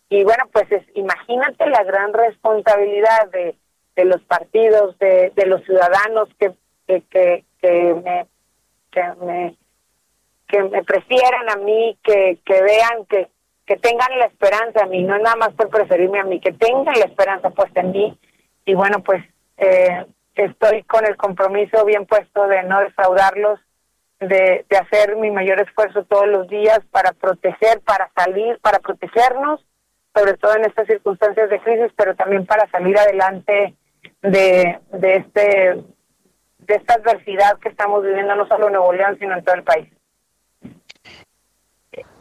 Y bueno, pues es, imagínate la gran responsabilidad de, de los partidos, de, de los ciudadanos que, que, que, que me, que me que me prefieran a mí, que, que vean que, que tengan la esperanza a mí, no nada más por preferirme a mí, que tengan la esperanza puesta en mí. Y bueno, pues eh, estoy con el compromiso bien puesto de no defraudarlos, de, de hacer mi mayor esfuerzo todos los días para proteger, para salir, para protegernos, sobre todo en estas circunstancias de crisis, pero también para salir adelante de, de este de esta adversidad que estamos viviendo no solo en Nuevo León, sino en todo el país.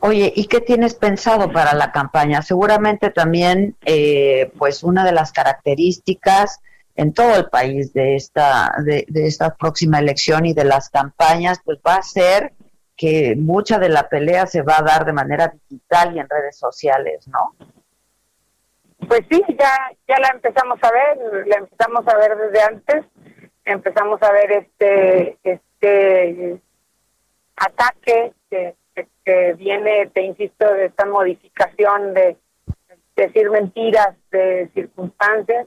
Oye, ¿y qué tienes pensado para la campaña? Seguramente también, eh, pues una de las características en todo el país de esta de, de, esta próxima elección y de las campañas, pues va a ser que mucha de la pelea se va a dar de manera digital y en redes sociales, ¿no? Pues sí, ya ya la empezamos a ver, la empezamos a ver desde antes, empezamos a ver este este ataque que que viene, te insisto, de esta modificación de decir mentiras, de circunstancias.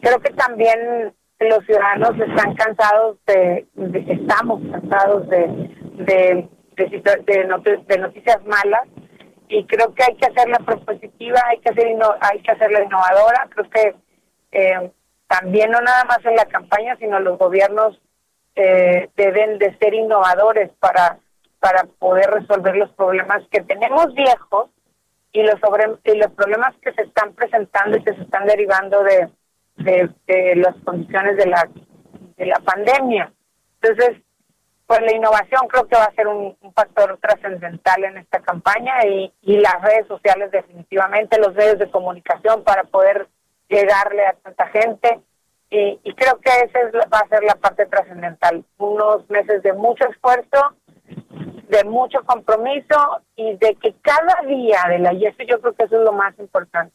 Creo que también los ciudadanos están cansados de, de estamos cansados de, de, de, noticias malas y creo que hay que hacerla propositiva, hay que hacer hay que hacerla innovadora. Creo que eh, también no nada más en la campaña, sino los gobiernos eh, deben de ser innovadores para para poder resolver los problemas que tenemos viejos y los sobre, y los problemas que se están presentando y que se están derivando de, de, de las condiciones de la de la pandemia. Entonces, pues la innovación creo que va a ser un, un factor trascendental en esta campaña y, y las redes sociales definitivamente, los medios de comunicación para poder llegarle a tanta gente. Y, y creo que esa es, va a ser la parte trascendental. Unos meses de mucho esfuerzo, de mucho compromiso y de que cada día de la y eso yo creo que eso es lo más importante.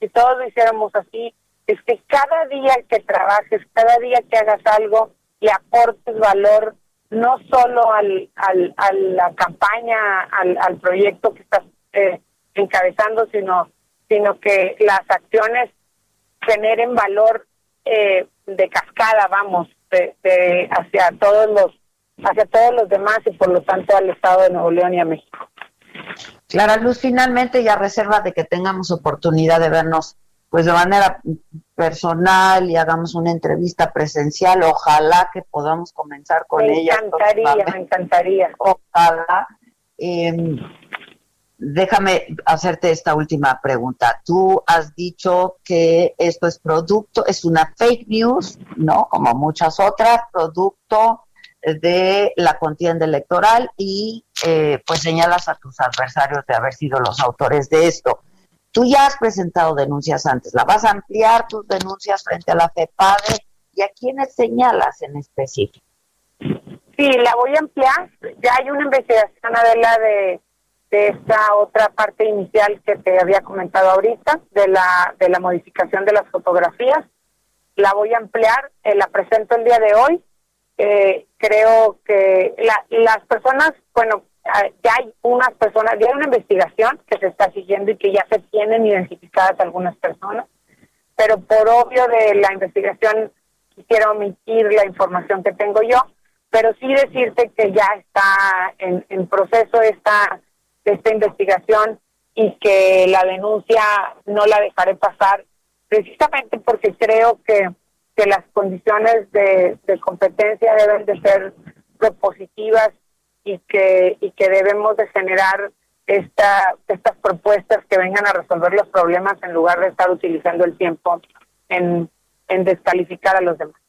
Si todos lo hiciéramos así, es que cada día que trabajes, cada día que hagas algo y aportes valor no solo al, al, a la campaña, al, al proyecto que estás eh, encabezando, sino, sino que las acciones generen valor eh, de cascada, vamos, de, de hacia todos los hacia todos los demás y por lo tanto al Estado de Nuevo León y a México. Clara Luz, finalmente ya reserva de que tengamos oportunidad de vernos pues de manera personal y hagamos una entrevista presencial, ojalá que podamos comenzar con me ella. Me encantaría, me encantaría. Ojalá. Eh, déjame hacerte esta última pregunta. Tú has dicho que esto es producto, es una fake news, ¿no? Como muchas otras, producto de la contienda electoral y eh, pues señalas a tus adversarios de haber sido los autores de esto. Tú ya has presentado denuncias antes, ¿la vas a ampliar tus denuncias frente a la FEPADE y a quiénes señalas en específico? Sí, la voy a ampliar. Ya hay una investigación, Adela, de, de esta otra parte inicial que te había comentado ahorita, de la, de la modificación de las fotografías. La voy a ampliar, eh, la presento el día de hoy eh, creo que la, las personas, bueno, ya hay unas personas, ya hay una investigación que se está siguiendo y que ya se tienen identificadas algunas personas, pero por obvio de la investigación quisiera omitir la información que tengo yo, pero sí decirte que ya está en, en proceso esta, esta investigación y que la denuncia no la dejaré pasar precisamente porque creo que que las condiciones de, competencia deben de ser propositivas y que y que debemos de generar esta estas propuestas que vengan a resolver los problemas en lugar de estar utilizando el tiempo en, en descalificar a los demás.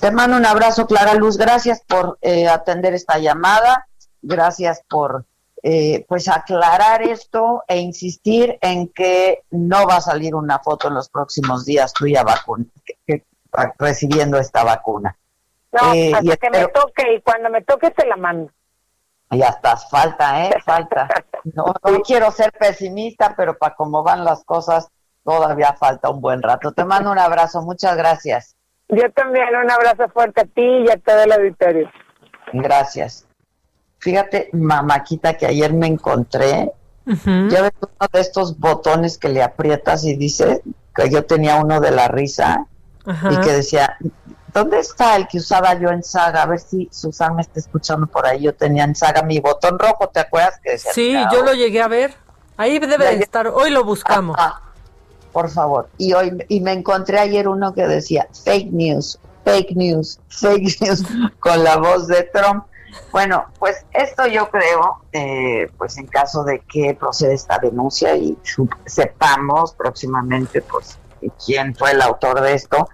Te mando un abrazo, Clara Luz. Gracias por eh, atender esta llamada gracias por eh, pues aclarar esto e insistir en que no va a salir una foto en los próximos días tuya vacuna, que- que- recibiendo esta vacuna. No, Eh, hasta y que me toque y cuando me toque te la mando. Ya estás, falta, ¿eh? Falta. No, no quiero ser pesimista, pero para cómo van las cosas, todavía falta un buen rato. Te mando un abrazo, muchas gracias. Yo también un abrazo fuerte a ti y a todo el auditorio. Gracias. Fíjate, mamáquita, que ayer me encontré. Ya ves uno de estos botones que le aprietas y dice que yo tenía uno de la risa y que decía, ¿dónde está el que usaba yo en Saga? A ver si Susan me está escuchando por ahí. Yo tenía en Saga mi botón rojo, ¿te acuerdas? Que decía, Sí, yo lo llegué a ver. Ahí debe de estar. Hoy lo buscamos. Ah, por favor. Y hoy y me encontré ayer uno que decía fake news, fake news, fake news con la voz de Trump. Bueno, pues esto yo creo, eh, pues en caso de que proceda esta denuncia y sepamos próximamente, pues quién fue el autor de esto,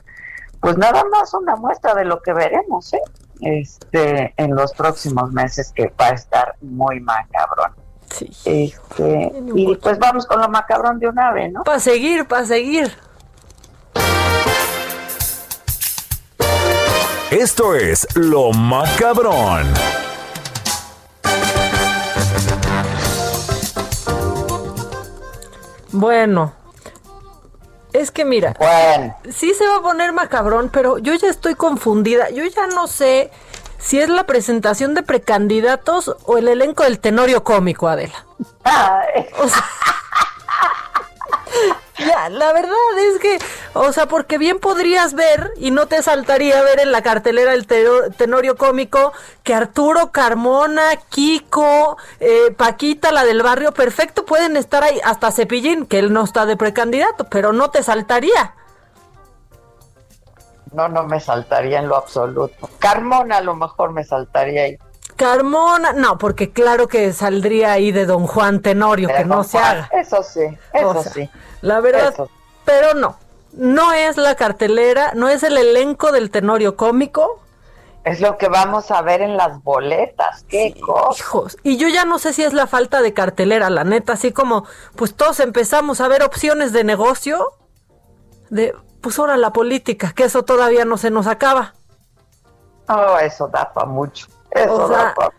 pues nada más una muestra de lo que veremos, ¿eh? Este, en los próximos meses que va a estar muy macabrón. Sí. Este, y pues vamos con lo macabrón de una vez, ¿no? Para seguir, para seguir. Esto es Lo Macabrón. Bueno, es que mira, Bueno, sí se va a poner macabrón, pero yo ya estoy confundida. Yo ya no sé si es la presentación de precandidatos o el elenco del tenorio cómico, Adela. ay, O sea, ya, la verdad es que, o sea, porque bien podrías ver y no te saltaría ver en la cartelera el teno- tenorio cómico que Arturo Carmona, Kiko, eh, Paquita, la del barrio perfecto, pueden estar ahí, hasta Cepillín, que él no está de precandidato, pero no te saltaría. no, no me saltaría en lo absoluto. Carmona a lo mejor me saltaría ahí. Carmona, no, porque claro que saldría ahí de Don Juan Tenorio, que no con se Juan, haga. Eso sí, eso O sea, sí. La verdad, Eso. pero no. No es la cartelera, no es el elenco del Tenorio cómico. Es lo que vamos a ver en las boletas. Qué cosa. Hijos, y yo ya no sé si es la falta de cartelera, la neta, así como pues todos empezamos a ver opciones de negocio, de pues ahora la política, que eso todavía no se nos acaba. Oh, eso da para mucho. Eso O sea, da pa'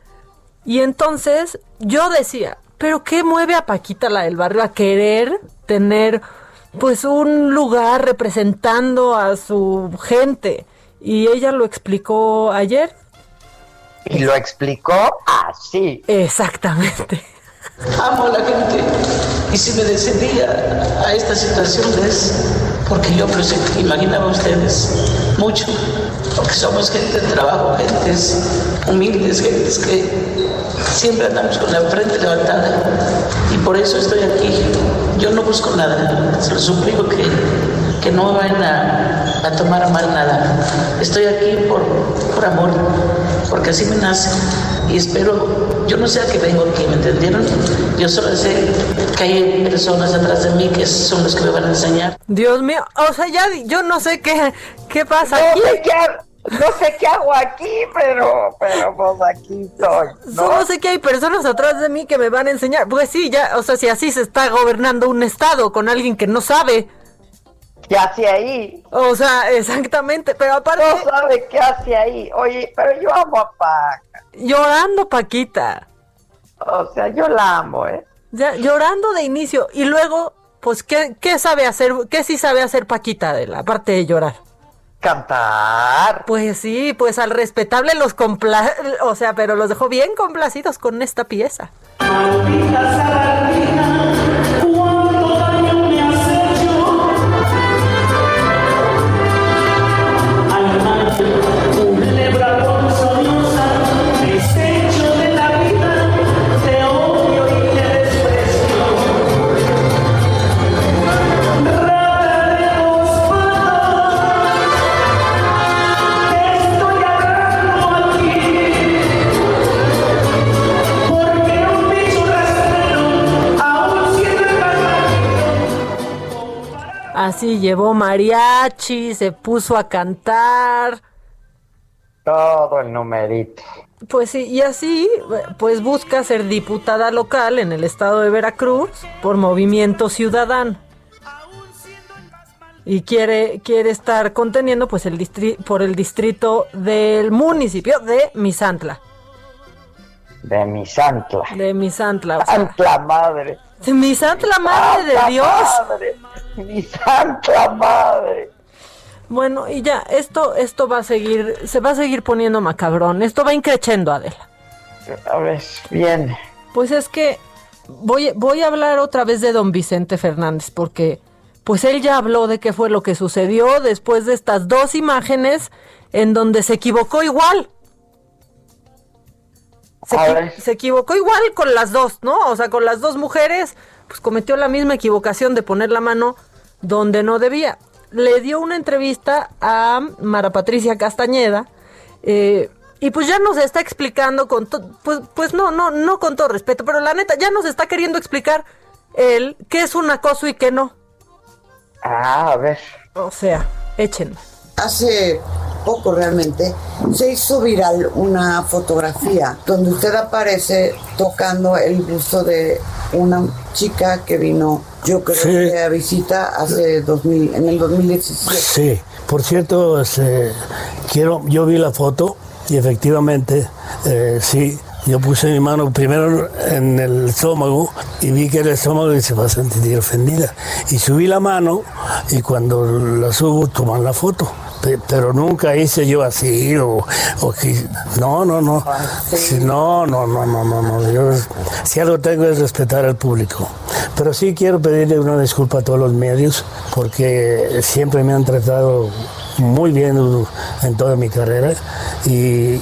Y entonces yo decía, pero ¿qué mueve a Paquita la del barrio a querer tener pues un lugar representando a su gente? Y ella lo explicó ayer. Y lo explicó así. Exactamente. Amo a la gente y si me decidí a, a esta situación es porque yo pues, imaginaba ustedes mucho, porque somos gente de trabajo, gentes humildes, gentes que siempre andamos con la frente levantada y por eso estoy aquí. Yo no busco nada, se lo suplico que, que no me vayan a, a tomar a mal nada. Estoy aquí por, por amor, porque así me nace y espero, yo no sé a qué vengo aquí, ¿me entendieron? Yo solo sé que hay personas atrás de mí que son los que me van a enseñar. Dios mío, o sea, ya yo no sé qué, qué pasa No aquí. sé qué, no sé qué hago aquí, pero, pero pues aquí estoy. ¿no? Solo sé que hay personas atrás de mí que me van a enseñar. Pues sí, ya, o sea, si así se está gobernando un estado con alguien que no sabe. ¿Qué hace ahí? O sea, exactamente, pero aparte, No sabe qué hace ahí. Oye, pero yo amo a Paca. llorando Paquita. O sea, yo la amo, ¿eh? Ya, llorando de inicio. Y luego, pues, ¿qué, qué sabe hacer? ¿Qué sí sabe hacer Paquita de la parte de llorar? Cantar. Pues sí, pues al respetable los compla... O sea, pero los dejó bien complacidos con esta pieza. Así llevó mariachi, se puso a cantar. Todo el numerito. Pues sí, y así, pues busca ser diputada local en el estado de Veracruz por Movimiento Ciudadano. Y quiere, quiere estar conteniendo pues el distri por el distrito del municipio de Misantla. De Misantla. De Misantla. o sea, madre. Misantla, madre de Dios. Madre. Mi santa madre. Bueno, y ya, esto, esto va a seguir, se va a seguir poniendo macabrón. Esto va increchendo, Adela. A ver, viene. Pues es que voy, voy a hablar otra vez de don Vicente Fernández, porque pues él ya habló de qué fue lo que sucedió después de estas dos imágenes en donde se equivocó igual. Se, se equivocó igual con las dos, ¿no? O sea, con las dos mujeres, pues cometió la misma equivocación de poner la mano donde no debía. Le dio una entrevista a Mara Patricia Castañeda, eh, y pues ya nos está explicando con to- pues, pues no, no, no con todo respeto, pero la neta, ya nos está queriendo explicar él qué es un acoso y qué no. Ah, a ver. O sea, échenme. Hace poco realmente se hizo viral una fotografía donde usted aparece tocando el busto de una chica que vino, yo creo Sí. que a visita hace 2000, en el 2017. Sí, por cierto, este, quiero, yo vi la foto y efectivamente, eh, sí, yo puse mi mano primero en el estómago y vi que el estómago y se va a sentir ofendida. Y subí la mano y cuando la subo toman la foto. Pe- Pero nunca hice yo así o, o que- no, no, no, Sí, no, no, no, no, no, no. Yo, si algo tengo es respetar al público. Pero sí quiero pedirle una disculpa a todos los medios porque siempre me han tratado muy bien en toda mi carrera y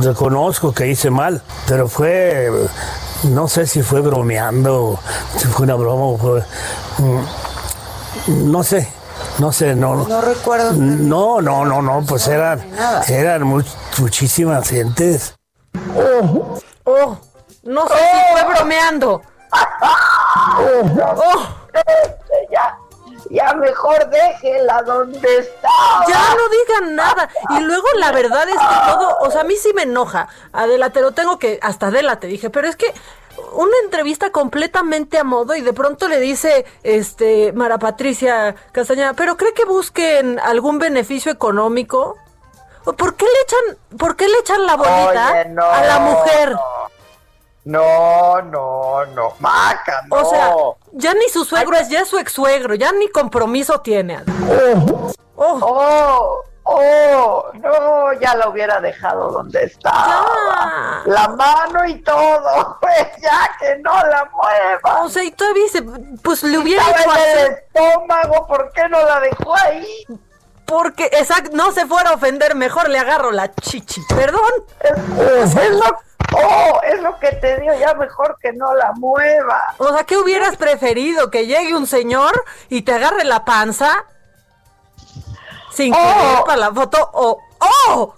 reconozco que hice mal, pero fue, no sé si fue bromeando, si fue una broma o fue, mm, no sé, no sé, no. No recuerdo. No, no, no, no, pues eran, eran much- muchísimas gentes. Oh, no sé si fue bromeando. Oh. Ya, ya mejor déjela donde está. Ya no digan nada. Y luego la verdad es que todo, o sea, a mí sí me enoja. Adela, te lo tengo que, hasta Adela te dije, pero es que una entrevista completamente a modo y de pronto le dice, este, Mara Patricia Castañeda, pero ¿cree que busquen algún beneficio económico? ¿O ¿Por qué le echan, por qué le echan la bolita Oye, no, a la mujer? No, no, no. Maca, no. O sea, ya ni su suegro es, ya es su ex suegro, ya ni compromiso tiene. Adela. Oh, oh, no, ya la hubiera dejado donde está. La mano y todo, pues ya que no la mueva. O sea, y todavía dice, pues le hubiera Estaba hecho el estómago, ¿por qué no la dejó ahí? Porque, exacto, no se fuera a ofender, mejor le agarro la chichi. Perdón. Es, es lo, oh, es lo que te digo, ya mejor que no la mueva. O sea, ¿qué hubieras preferido? ¿Que llegue un señor y te agarre la panza? Sin querer para la foto o ¡Oh!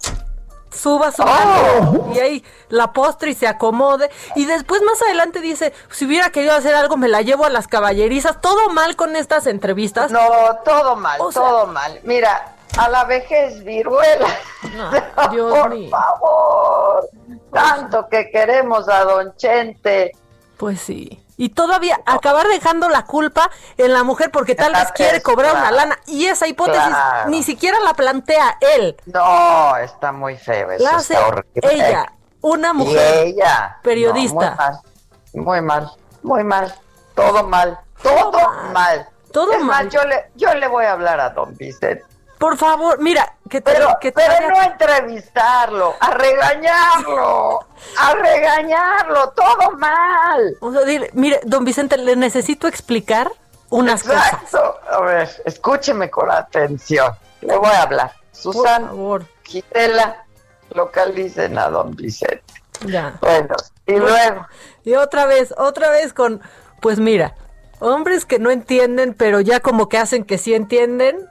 Suba su mano y ahí la postre y se acomode. Y después más adelante dice, si hubiera querido hacer algo me la llevo a las caballerizas. Todo mal con estas entrevistas. No, todo mal, O sea- todo mal. Mira, a la vejez viruela. Dios Por mío. favor. Tanto que queremos a Don Chente. Pues sí. Y todavía acabar dejando la culpa en la mujer porque tal vez quiere cobrar una lana. Y esa hipótesis Claro. ni siquiera la plantea él. No, está muy feo. Eso La hace está horrible. ella, una mujer ella. periodista. No, muy mal. Muy mal. Muy mal. Todo mal. Todo, mal. Todo Es más, mal. yo le, yo le voy a hablar a Don Vicente. Por favor, mira, que te, Pero, que te pero vaya- no a entrevistarlo, a regañarlo, a regañarlo, todo mal. O sea, dile, mire, don Vicente, le necesito explicar unas cosas. Exacto. A ver, escúcheme con atención. Le voy a hablar. Susan, Gisela, localicen a don Vicente. Ya. Bueno, y luego. Y otra vez, otra vez con, pues mira, hombres que no entienden, pero ya como que hacen que sí entienden.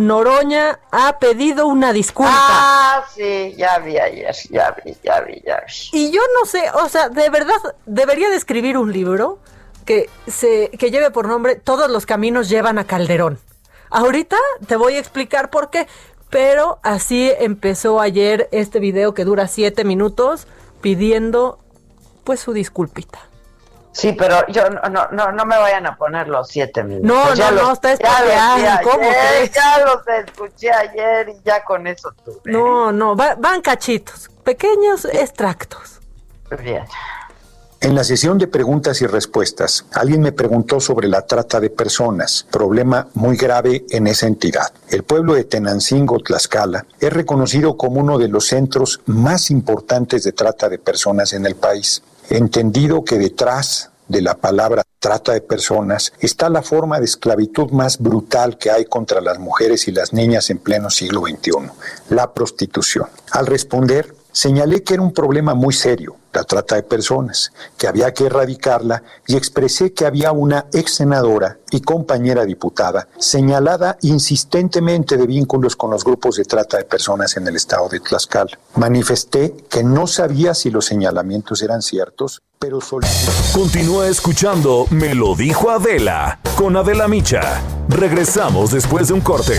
Noroña ha pedido una disculpa. Ah, sí, ya vi ayer, ya vi, ya vi, ya vi. Y yo no sé, o sea, de verdad, debería de escribir un libro que, se, que lleve por nombre Todos los caminos llevan a Calderón. Ahorita te voy a explicar por qué. Pero así empezó ayer este video que dura siete minutos pidiendo pues su disculpita. Sí, pero yo no, no, no, no me vayan a poner los siete minutos. No, Ya no, los- no, está ya los vi espaciado. ¿Cómo ayer, crees? Ya los escuché ayer y ya con eso tuve. No, no, va- van cachitos, pequeños extractos. Bien. En la sesión de preguntas y respuestas, alguien me preguntó sobre la trata de personas, problema muy grave en esa entidad. El pueblo de Tenancingo, Tlaxcala, es reconocido como uno de los centros más importantes de trata de personas en el país. Entendido que detrás de la palabra trata de personas está la forma de esclavitud más brutal que hay contra las mujeres y las niñas en pleno siglo XXI, la prostitución. Al responder, señalé que era un problema muy serio, la trata de personas, que había que erradicarla y expresé que había una ex senadora y compañera diputada señalada insistentemente de vínculos con los grupos de trata de personas en el estado de Tlaxcala. Manifesté que no sabía si los señalamientos eran ciertos, pero solicité. Continúa escuchando Me lo dijo Adela con Adela Micha. Regresamos después de un corte.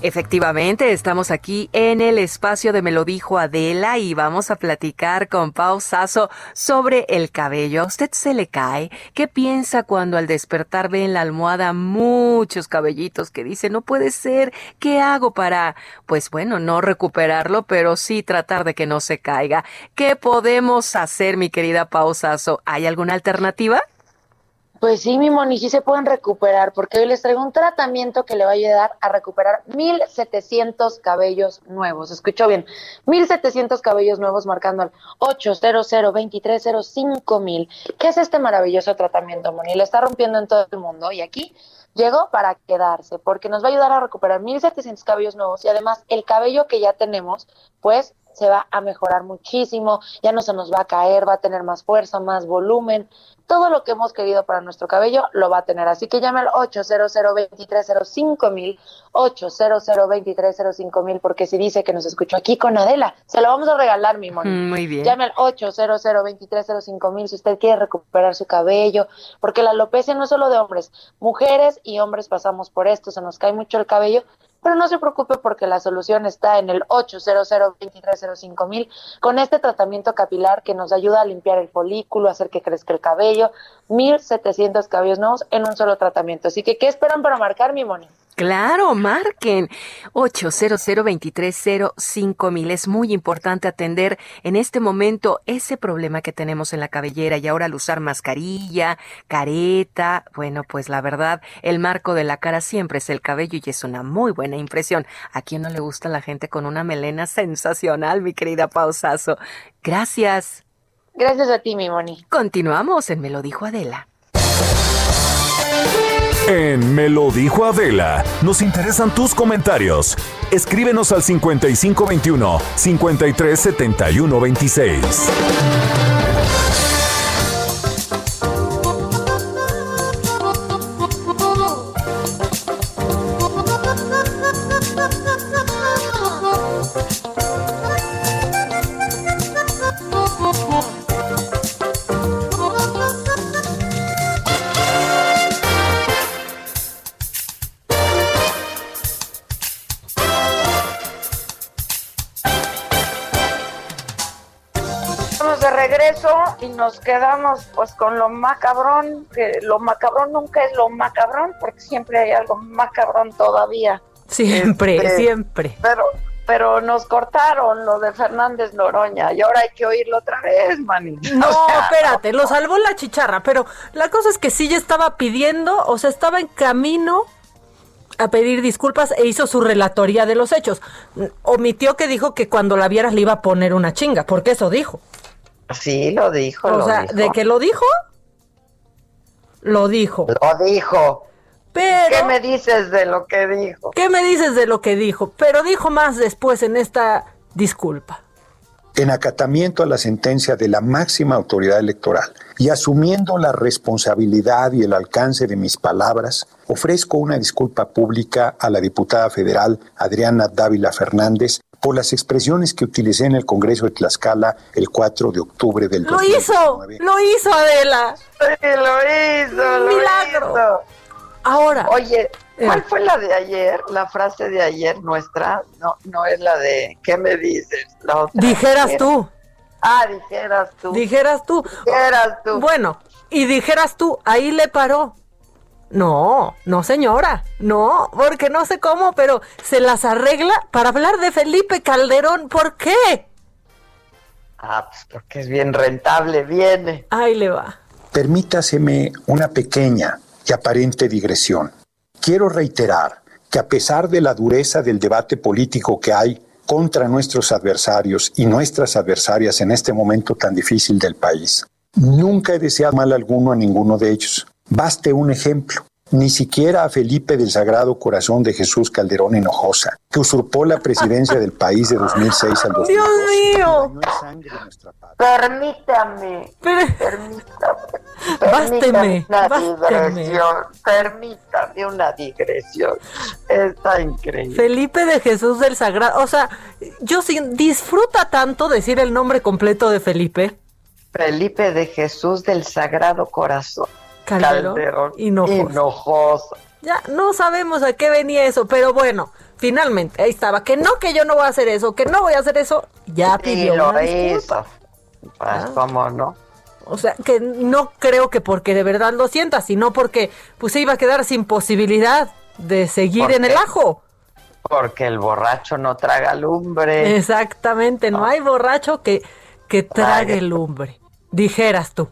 Efectivamente, estamos aquí en el espacio de Me lo dijo Adela y vamos a platicar con Pau Sasso sobre el cabello. ¿A usted se le cae? ¿Qué piensa cuando al despertar ve en la almohada muchos cabellitos que dice, no puede ser, ¿qué hago para, pues bueno, no recuperarlo, pero sí tratar de que no se caiga? ¿Qué podemos hacer, mi querida Pau Sasso? ¿Hay alguna alternativa? Pues sí, mi Moni, sí se pueden recuperar, porque hoy les traigo un tratamiento que le va a ayudar a recuperar 1700 cabellos nuevos. Escuchó bien, 1700 cabellos nuevos marcando al 800 mil. ¿Qué es este maravilloso tratamiento, Moni? Le está rompiendo en todo el mundo y aquí llegó para quedarse, porque nos va a ayudar a recuperar 1700 cabellos nuevos y además el cabello que ya tenemos, pues se va a mejorar muchísimo, ya no se nos va a caer, va a tener más fuerza, más volumen, todo lo que hemos querido para nuestro cabello lo va a tener. Así que llame al 800 mil 800 mil porque si dice que nos escuchó aquí con Adela, se lo vamos a regalar, mi Moni. Mm, Muy bien. Llame al 800 mil si usted quiere recuperar su cabello, porque la alopecia no es solo de hombres, mujeres y hombres pasamos por esto, se nos cae mucho el cabello, pero no se preocupe porque la solución está en el 800 mil con este tratamiento capilar que nos ayuda a limpiar el folículo, hacer que crezca el cabello, 1700 cabellos nuevos en un solo tratamiento. Así que, ¿qué esperan para marcar, mi Moni? Claro, marquen 800 mil. Es muy importante atender en este momento ese problema que tenemos en la cabellera y ahora al usar mascarilla, careta, bueno, pues la verdad, el marco de la cara siempre es el cabello y es una muy buena impresión. ¿A quién no le gusta la gente con una melena sensacional, mi querida Pausazo? Gracias. Gracias a ti, mi Moni. Continuamos en Me lo dijo Adela. En Me lo dijo Adela, nos interesan tus comentarios. Escríbenos al 5521 537126. Regreso y nos quedamos pues con lo macabrón, que lo macabrón nunca es lo macabrón, porque siempre hay algo macabrón todavía. Siempre, Este, siempre. Pero, pero nos cortaron lo de Fernández Noroña y ahora hay que oírlo otra vez, mani. No, O sea, espérate, lo salvó la chicharra, pero la cosa es que sí ya estaba pidiendo, o sea, estaba en camino a pedir disculpas e hizo su relatoría de los hechos. Omitió que dijo que cuando la vieras le iba a poner una chinga, porque eso dijo. Sí, lo dijo. O lo sea, dijo. de que lo dijo, lo dijo. Lo dijo. Pero, ¿Qué me dices de lo que dijo? ¿Qué me dices de lo que dijo? Pero dijo más después en esta disculpa. En acatamiento a la sentencia de la máxima autoridad electoral y asumiendo la responsabilidad y el alcance de mis palabras, ofrezco una disculpa pública a la diputada federal Adriana Dávila Fernández por las expresiones que utilicé en el Congreso de Tlaxcala el 4 de octubre del Lo hizo, lo hizo Adela. Sí, lo hizo, lo Milagro. hizo. Ahora. Oye, ¿cuál Eh. fue la de ayer? La frase de ayer nuestra. No, no es la de ¿qué me dices? La otra. Dijeras tú. Ah, dijeras tú. Dijeras tú. Dijeras tú. Bueno, y dijeras tú, ahí le paró. No, no señora, no, porque no sé cómo, pero se las arregla para hablar de Felipe Calderón. ¿Por qué? Ah, pues porque es bien rentable, viene. Ahí le va. Permítaseme una pequeña y aparente digresión. Quiero reiterar que a pesar de la dureza del debate político que hay contra nuestros adversarios y nuestras adversarias en este momento tan difícil del país, nunca he deseado mal alguno a ninguno de ellos. Baste un ejemplo. Ni siquiera a Felipe del Sagrado Corazón de Jesús Calderón Hinojosa, que usurpó la presidencia del país de 2006 al 2012. Dios mío. Permítame. Permítame. Básteme, Una básteme. digresión. Permítame una digresión. Está increíble. Felipe de Jesús del Sagrado, o sea, yo sí disfruta tanto decir el nombre completo de Felipe. Felipe de Jesús del Sagrado Corazón. Calderón Hinojosa. Hinojosa. Ya no sabemos a qué venía eso, pero bueno, finalmente ahí estaba. Que no, que yo no voy a hacer eso, que no voy a hacer eso. Ya Sí, pidió lo una hizo. Pues, Ah. ¿cómo no? O sea, que no creo que porque de verdad lo sienta, sino porque pues se iba a quedar sin posibilidad de seguir ¿Por en el ajo. Porque el borracho no traga lumbre. Exactamente, no hay borracho que, que Trague. lumbre. Dijeras tú.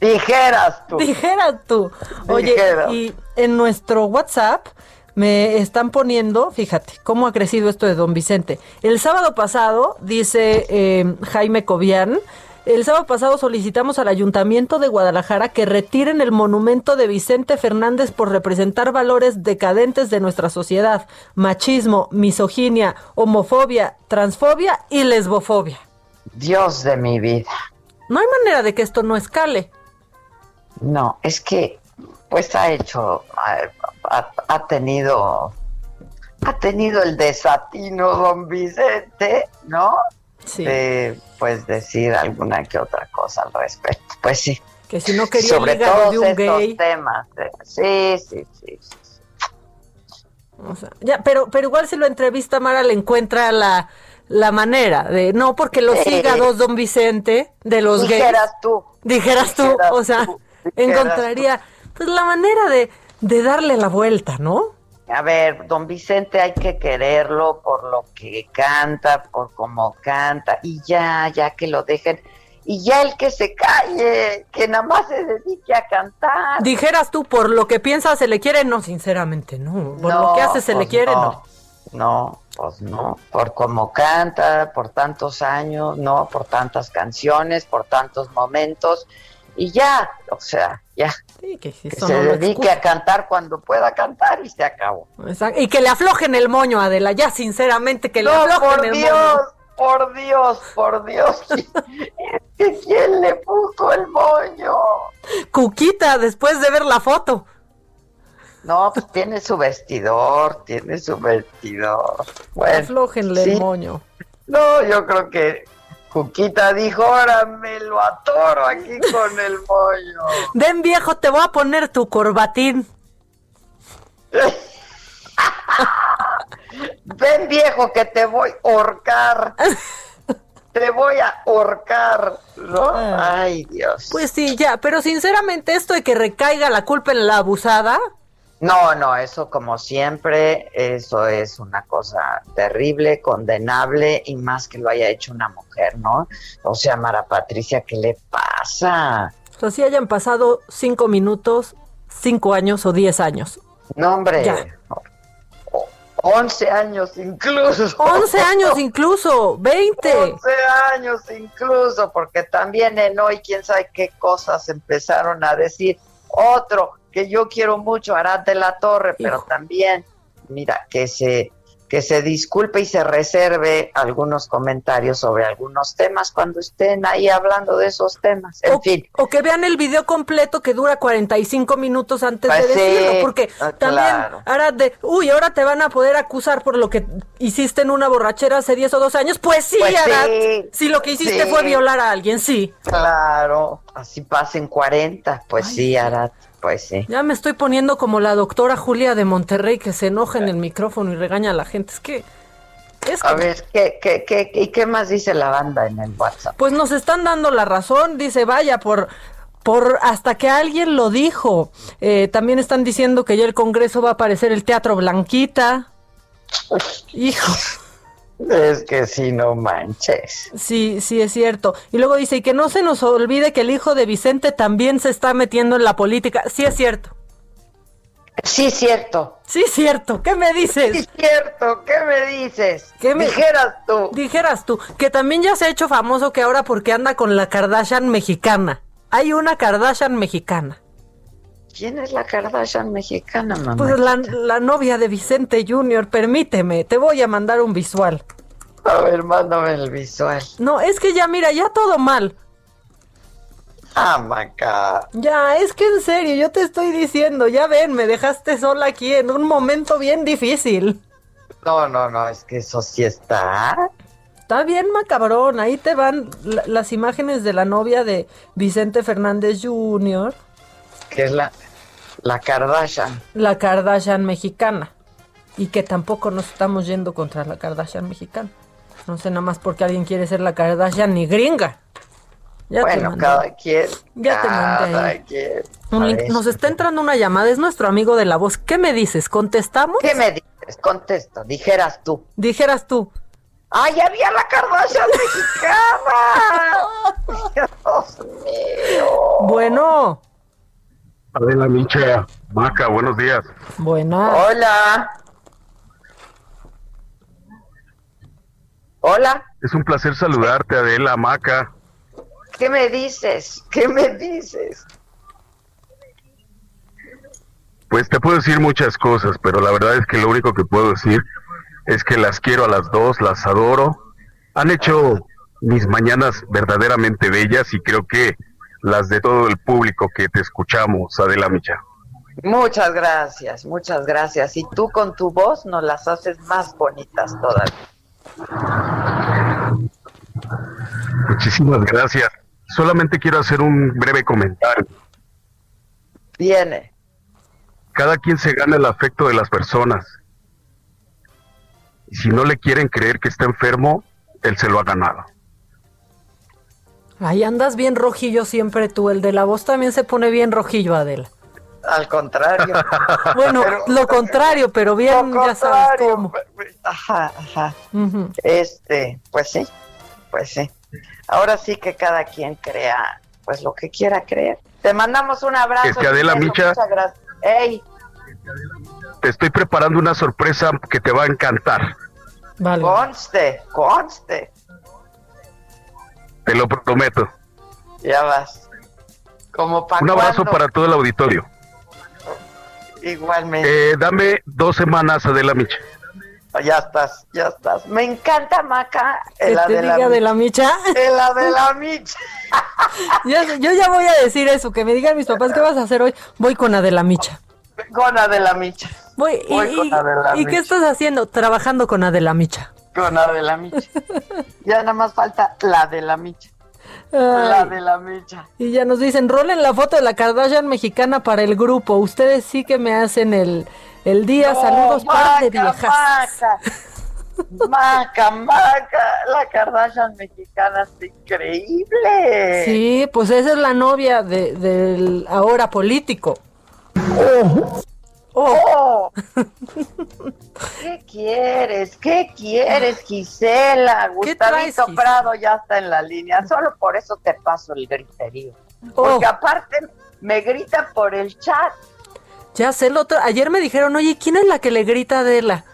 Dijeras tú. Dijeras tú. Oye, Dijeras. y en nuestro WhatsApp me están poniendo, fíjate, cómo ha crecido esto de don Vicente. El sábado pasado, dice eh, Jaime Cobian, el sábado pasado solicitamos al Ayuntamiento de Guadalajara que retiren el monumento de Vicente Fernández por representar valores decadentes de nuestra sociedad, machismo, misoginia, homofobia, transfobia y lesbofobia. Dios de mi vida. No hay manera de que esto no escale. No, es que pues ha hecho, ha, tenido, ha tenido el desatino don Vicente, ¿no? Sí. De, pues decir alguna que otra cosa al respecto. Pues sí. Que si no quería Sobre todos de un estos gay. temas. Sí, sí, sí. sí. O sea, ya, pero, pero igual si lo entrevista Mara le encuentra la, la manera de, no porque los Sí. hígados don Vicente de los gays. Dijeras tú. Dijeras tú, Dijeras o sea, tú, encontraría pues la manera de, de darle la vuelta, ¿no? A ver, don Vicente hay que quererlo por lo que canta, por cómo canta, y ya, ya que lo dejen, y ya el que se calle, que nada más se dedique a cantar. Dijeras tú, por lo que piensa se le quiere, no, sinceramente, no. Por No, lo que hace se le pues quiere, no. no. No, pues no, por cómo canta, por tantos años, no, por tantas canciones, por tantos momentos, y ya, o sea, ya. Sí, que si Que se no dedique a cantar cuando pueda cantar y se acabó. Exacto. Y que le aflojen el moño, Adela, ya sinceramente que le No, aflojen por el Dios, moño. por Dios, por Dios. Que ¿Quién le puso el moño? Cuquita, después de ver la foto. No, pues tiene su vestidor, tiene su vestidor. Bueno, Aflójenle sí. el moño. No, yo creo que Cuquita dijo, ahora me lo atoro aquí con el moño. Ven viejo, te voy a poner tu corbatín. Ven viejo que te voy a ahorcar. Te voy a ahorcar, ¿no? Ay, Dios. Pues sí, ya, pero sinceramente esto de que recaiga la culpa en la abusada, No, no, eso como siempre, eso es una cosa terrible, condenable y más que lo haya hecho una mujer, ¿no? O sea, Mara Patricia, ¿qué le pasa? o sea, si hayan pasado cinco minutos, cinco años o diez años. No, hombre. Ya. O- 11 años incluso. 11 años incluso, 20. 11 años incluso, porque también en hoy, quién sabe qué cosas empezaron a decir. Otro que yo quiero mucho, Arad de la Torre, pero también, mira, que se que se disculpe y se reserve algunos comentarios sobre algunos temas cuando estén ahí hablando de esos temas. En o, fin. o que vean el video completo que dura 45 minutos antes Pues de sí, decirlo, porque ah, también ahora de, uy, ahora te van a poder acusar por lo que hiciste en una borrachera hace 10 o 12 años. Pues sí, Pues sí, Arad, si lo que hiciste sí. fue violar a alguien, sí. Claro, así pasen 40. Pues sí, Arad, pues sí. Ya me estoy poniendo como la doctora Julia de Monterrey que se enoja en el micrófono y regaña a la gente. Es que es A ver, ¿qué, qué, qué, ¿y qué más dice la banda en el WhatsApp? Pues nos están dando la razón, dice, vaya, por, por hasta que alguien lo dijo. Eh, también están diciendo que ya el Congreso va a aparecer el Teatro Blanquita. Hijo. Es que sí, no manches. Sí, sí, es cierto. Y luego dice, y que no se nos olvide que el hijo de Vicente también se está metiendo en la política. Sí, es cierto. Sí, es cierto. Sí, es cierto. ¿Qué me dices? Sí, es cierto. ¿Qué me dices? ¿Qué me dijeras tú? Dijeras tú, que también ya se ha hecho famoso que ahora porque anda con la Kardashian mexicana. Hay una Kardashian mexicana. ¿Quién es la Kardashian mexicana, mamá? Pues la, la novia de Vicente Junior, permíteme, te voy a mandar un visual. A ver, mándame el visual. No, es que ya mira, ya todo mal. Ah, Maca. Ya, es que en serio, yo te estoy diciendo, ya ven, me dejaste sola aquí en un momento bien difícil. No, no, no, es que eso sí está. Está bien macabrón, ahí te van la- las imágenes de la novia de Vicente Fernández Jr., Que es la, la Kardashian. la Kardashian mexicana. Y que tampoco nos estamos yendo contra la Kardashian mexicana. No sé nada más porque alguien quiere ser la Kardashian ni gringa. Ya bueno, cada quien. Ya te mandé cada quien. Un. Nos está entrando una llamada, es nuestro amigo de la voz. ¿Qué me dices? ¿Contestamos? ¿Qué me dices? Contesto, dijeras tú. Dijeras tú. ¡Ay, había la Kardashian mexicana! Dios mío. Bueno, Adela Micha, Maca, buenos días. buena. Hola. Hola, Es un placer saludarte, Adela, Maca. ¿qué me dices? ¿Qué me dices? Pues te puedo decir muchas cosas, pero la verdad es que lo único que puedo decir es que las quiero a las dos, las adoro. Han hecho mis mañanas verdaderamente bellas y creo que las de todo el público que te escuchamos, Adela Micha. Muchas gracias, muchas gracias. Y tú con tu voz nos las haces más bonitas todavía. Muchísimas gracias. Solamente quiero hacer un breve comentario. Viene. Cada quien se gana el afecto de las personas. Y si no le quieren creer que está enfermo, él se lo ha ganado. Ahí andas bien rojillo siempre tú. El de la voz también se pone bien rojillo, Adela. Al contrario. Bueno, Pero- lo contrario, pero bien, ya sabes cómo. Ajá, ajá. Ujú. Este, pues sí, pues sí. Ahora sí que cada quien crea, pues lo que quiera creer. Te mandamos un abrazo. Es que Adela Micha- Muchas gracias. Ey, Te estoy preparando una sorpresa que te va a encantar. Vale. conste, conste. Te lo prometo. Ya vas. Como para Un abrazo para todo el auditorio. Igualmente. Eh, dame dos semanas, Adela Micha. Ya estás, ya estás. Me encanta, Maca. Que el te Adela diga de la micha. El Adela Micha. Ya sé, yo ya voy a decir eso, que me digan mis papás qué vas a hacer hoy. Voy con Adela Micha. Con Adela Micha. Voy, y, con y- Adela ¿y qué Micha. estás haciendo? Trabajando con Adela Micha. Con Adela Micha. ya nada más falta la de la Micha. Ay. La de la Micha. Y ya nos dicen, rolen la foto de la Kardashian mexicana para el grupo. Ustedes sí que me hacen el, el día. No, Saludos, par de Maca, viejas. Maca. Maca, Maca, la Kardashian mexicana es increíble. Sí, pues esa es la novia de- del ahora político. Oh. ¿Qué quieres? ¿Qué quieres, Gisela? ¿Qué traes, Gustavito? Prado ya está en la línea. Solo por eso te paso el griterío. Porque Oh. aparte me grita por el chat. Ya sé, el otro. Ayer me dijeron, oye, ¿quién es la que le grita a Adela?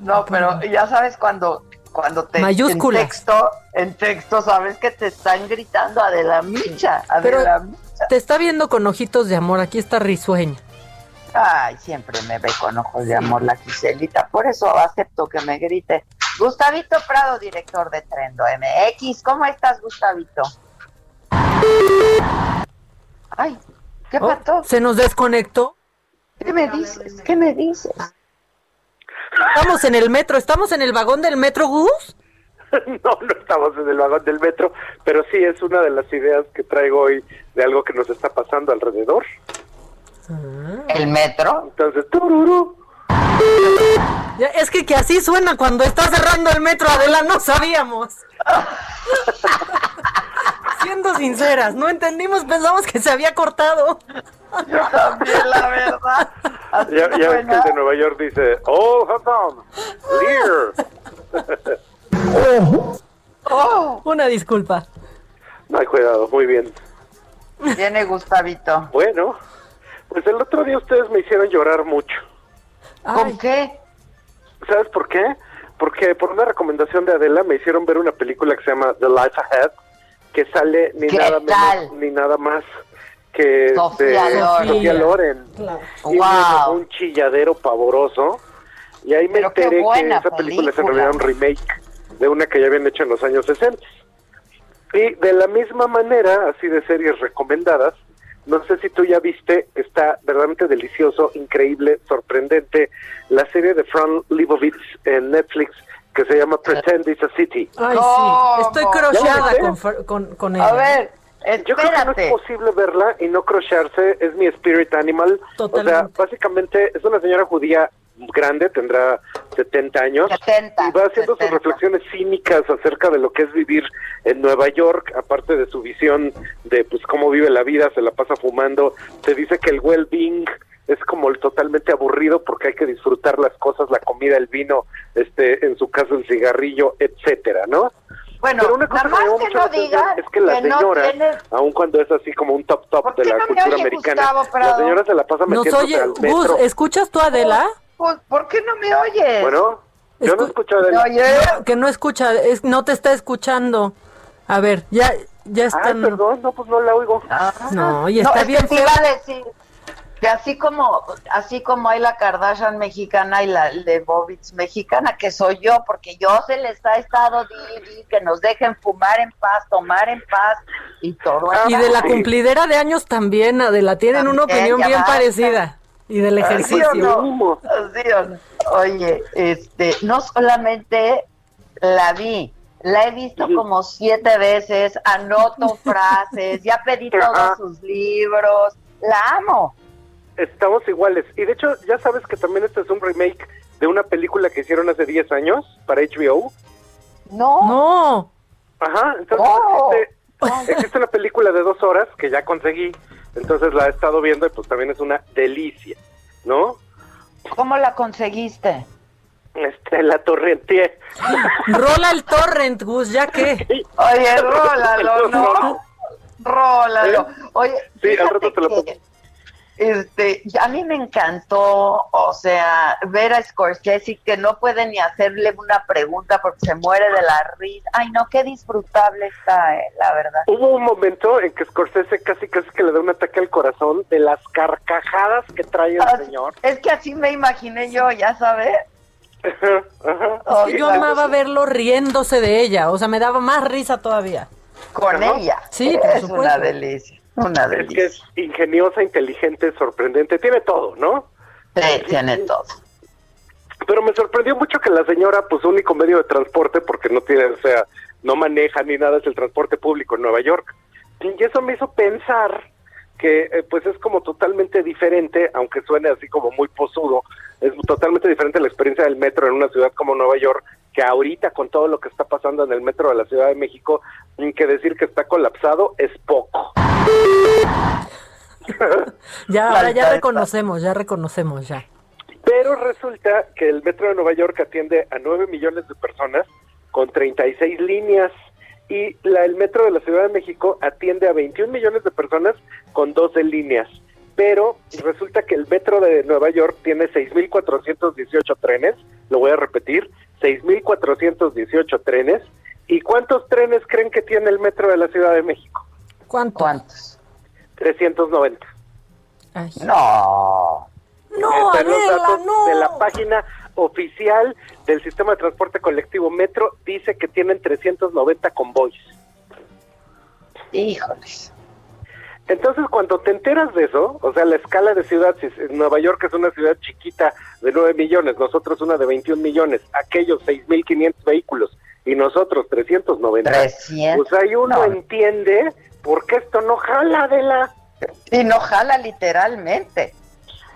No, pero ya sabes cuando cuando te Mayúsculas. en texto, en texto sabes que te están gritando Adela Micha, Pero Adela Micha. te está viendo con ojitos de amor. Aquí está risueña. Ay, siempre me ve con ojos de amor la Giselita, por eso acepto que me grite. Gustavito Prado, director de Trendo MX. ¿Cómo estás, Gustavito? Ay, ¿qué Oh, pasó? ¿Se nos desconectó? ¿Qué me dices? ¿Qué me dices? Estamos en el metro, estamos en el vagón del metro, Gus. No, no estamos en el vagón del metro, pero sí es una de las ideas que traigo hoy de algo que nos está pasando alrededor. ¿El metro? Entonces, tururú. Ya, es que, que así suena cuando está cerrando el metro, Adela, no sabíamos. Siendo sinceras, no entendimos, pensamos que se había cortado. Yo también, la verdad. Ya, ya ves que el de Nueva York dice, oh, Lear. Oh, Una disculpa. No hay cuidado, muy bien. Viene Gustavito. Bueno, pues el otro día ustedes me hicieron llorar mucho. ¿Con qué? ¿Sabes por qué? Porque por una recomendación de Adela me hicieron ver una película que se llama The Life Ahead, que sale ni ¿Qué nada tal? menos ni nada más que Sofía de Loren. Sofía Loren. Y Wow. un chilladero pavoroso. Y ahí me Pero enteré que esa película es en realidad un remake de una que ya habían hecho en los años 60. Y de la misma manera, así de series recomendadas, no sé si tú ya viste, está verdaderamente delicioso, increíble, sorprendente, la serie de Fran Lebowitz en Netflix que se llama Pretend It's a City. Ay, sí. Estoy ¿Ya crocheada con, Fer- con, con ella. A ver, Yo creo que no es posible verla y no crocharse, es mi spirit animal. Totalmente. O sea, básicamente es una señora judía grande, tendrá 70 años, 70, y va haciendo 70. sus reflexiones cínicas acerca de lo que es vivir en Nueva York, aparte de su visión de pues cómo vive la vida, se la pasa fumando, te dice que el well-being es como el totalmente aburrido porque hay que disfrutar las cosas, la comida, el vino, este, en su caso el cigarrillo, etcétera, ¿no? Bueno, Pero una cosa nada que más que no digas es que la no señora, tienes- aun cuando es así como un top top de la no cultura oye, americana, Gustavo la señora se la pasa metiéndose oye, al metro. ¿escuchas tú, Adela? Pues, ¿Por qué no me oyes? Bueno, yo no Escu- escucho de Oye, No, que no escucha, es, no te está escuchando. A ver, ya, ya está. Ay, perdón, no, pues no la oigo. No, y no, está es bien que te iba a decir que así como así como hay la Kardashian mexicana y la Lebovitz mexicana, que soy yo, porque yo se les ha estado di, di, que nos dejen fumar en paz, tomar en paz y todo. Y de la cumplidera de años también, Adela, tienen una opinión bien basta. parecida. Y del ¿Sí ejercicio. o no? ¿Sí o no? Oye, este, no solamente la vi, la he visto como siete veces, anoto frases, ya pedí Ajá. todos sus libros, la amo. Estamos iguales. Y de hecho, ya sabes que también este es un remake de una película que hicieron hace 10 años para HBO. No. No. Ajá, entonces Oh. existe, existe una película de dos horas que ya conseguí, entonces la he estado viendo y pues también es una delicia, ¿no? ¿Cómo la conseguiste? Este, la torrenté. Rola el torrent, Gus, ya que. Oye, rólalo, ¿no? Rólalo. ¿Eh? Oye, Sí, al rato te lo pongo. Este, a mí me encantó, o sea, ver a Scorsese que no puede ni hacerle una pregunta porque se muere de la risa. Ay, no, qué disfrutable está, eh, la verdad. Hubo un momento en que Scorsese casi casi que le da un ataque al corazón de las carcajadas que trae el Ah, señor. Es que así me imaginé yo, ya sabes. Oh, Yo amaba verlo riéndose de ella, o sea, me daba más risa todavía. Con ella. Sí, por es supuesto. una delicia. Una Es que es ingeniosa, inteligente, sorprendente, tiene todo, ¿no? Sí, tiene todo. Pero me sorprendió mucho que la señora, pues único medio de transporte, porque no tiene, o sea, no maneja ni nada, es el transporte público en Nueva York. Y eso me hizo pensar que, eh, pues es como totalmente diferente, aunque suene así como muy posudo, es totalmente diferente la experiencia del metro en una ciudad como Nueva York, que ahorita con todo lo que está pasando en el metro de la Ciudad de México, que decir que está colapsado es poco. Ya, ahora ya reconocemos, ya reconocemos, ya. Pero resulta que el metro de Nueva York atiende a 9 millones de personas con 36 líneas y la, el metro de la Ciudad de México atiende a 21 millones de personas con 12 líneas. Pero resulta que el metro de Nueva York tiene 6.418 trenes, lo voy a repetir, 6.418 trenes. ¿Y cuántos trenes creen que tiene el metro de la Ciudad de México? ¿Cuánto? ¿Cuántos? 390. No. No, Están los Adela, datos no. de la página oficial del sistema de transporte colectivo Metro dice que tienen 390 convoys. Híjoles. Entonces, cuando te enteras de eso, o sea, la escala de ciudad, si Nueva York es una ciudad chiquita de 9 millones, nosotros una de 21 millones, aquellos 6.500 vehículos y nosotros 390, 300, pues ahí uno no. entiende por qué esto no jala de la... Y no jala literalmente.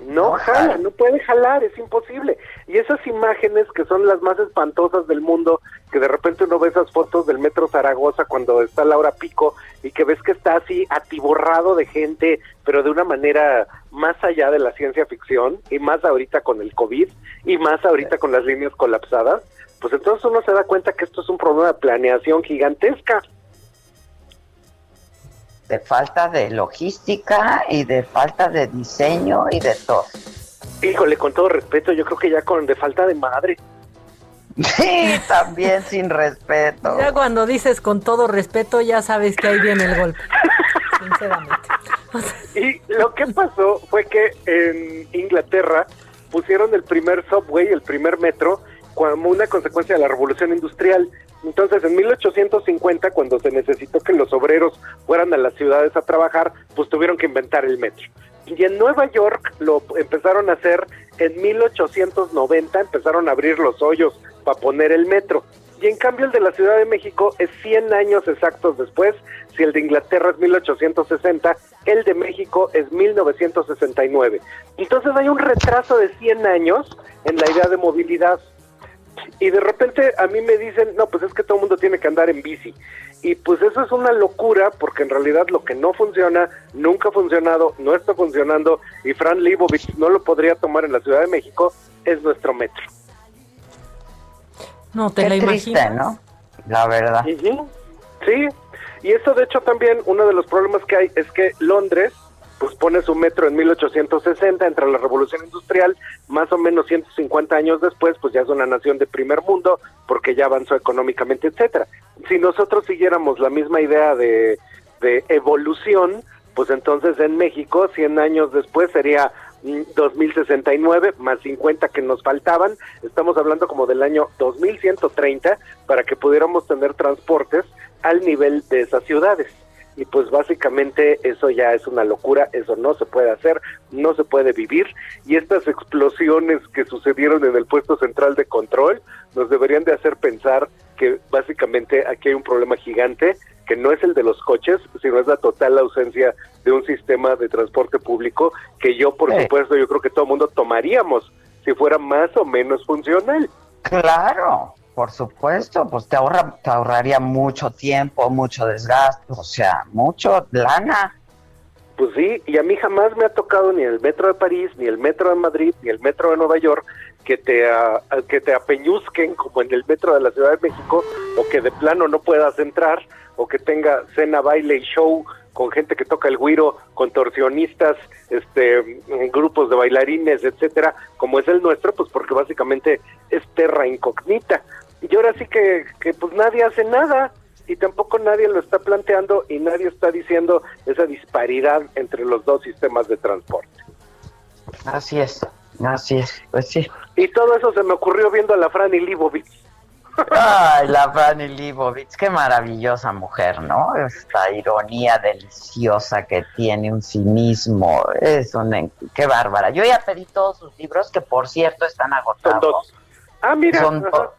No jala, no puede jalar, es imposible. Y esas imágenes que son las más espantosas del mundo, que de repente uno ve esas fotos del metro Zaragoza cuando está la hora pico y que ves que está así atiborrado de gente, pero de una manera más allá de la ciencia ficción y más ahorita con el COVID y más ahorita con las líneas colapsadas, pues entonces uno se da cuenta que esto es un problema de planeación gigantesca. De falta de logística y de falta de diseño y de todo. Híjole, con todo respeto, yo creo que ya con de falta de madre. Sí, también sin respeto. Ya cuando dices con todo respeto, ya sabes que ahí viene el golpe. Sinceramente. Y lo que pasó fue que en Inglaterra pusieron el primer subway, el primer metro, como una consecuencia de la revolución industrial. Entonces, en 1850, cuando se necesitó que los obreros fueran a las ciudades a trabajar, pues tuvieron que inventar el metro. Y en Nueva York lo empezaron a hacer en 1890, empezaron a abrir los hoyos para poner el metro. Y en cambio el de la Ciudad de México es 100 años exactos después, si el de Inglaterra es 1860, el de México es 1969. Entonces hay un retraso de 100 años en la idea de movilidad. Y de repente a mí me dicen, no, pues es que todo el mundo tiene que andar en bici. Y pues eso es una locura porque en realidad lo que no funciona, nunca ha funcionado, no está funcionando y Fran Libovich no lo podría tomar en la Ciudad de México, es nuestro metro. No te Qué la triste, imaginas. ¿no? La verdad. Ujú, Sí, y eso de hecho también uno de los problemas que hay es que Londres pues pone su metro en 1860, entre la revolución industrial, más o menos 150 años después, pues ya es una nación de primer mundo, porque ya avanzó económicamente, etcétera. Si nosotros siguiéramos la misma idea de, de evolución, pues entonces en México, 100 años después, sería mm, 2069 más 50 que nos faltaban, estamos hablando como del año 2130 para que pudiéramos tener transportes al nivel de esas ciudades. Y pues básicamente eso ya es una locura, eso no se puede hacer, no se puede vivir. Y estas explosiones que sucedieron en el puesto central de control nos deberían de hacer pensar que básicamente aquí hay un problema gigante que no es el de los coches, sino es la total ausencia de un sistema de transporte público que yo, por supuesto, yo creo que todo el mundo tomaríamos si fuera más o menos funcional. Claro, por supuesto, pues te ahorra, te ahorraría mucho tiempo, mucho desgaste, o sea, mucho lana. Pues sí, y a mí jamás me ha tocado ni el metro de París, ni el metro de Madrid, ni el metro de Nueva York que te a- a- que te apeñuzquen como en el metro de la Ciudad de México o que de plano no puedas entrar o que tenga cena, baile y show con gente que toca el güiro, contorsionistas, este grupos de bailarines, etcétera, como es el nuestro, pues porque básicamente es terra incógnita. Y ahora sí que, que pues nadie hace nada y tampoco nadie lo está planteando y nadie está diciendo esa disparidad entre los dos sistemas de transporte. Así es, así es, pues sí. Y todo eso se me ocurrió viendo a la Fran y Libovich. Ay, la Franny Leibovitz, qué maravillosa mujer, ¿no? Esta ironía deliciosa que tiene, un cinismo, es una... qué bárbara. Yo ya pedí todos sus libros, que por cierto están agotados. Ah, mira. Son ajá.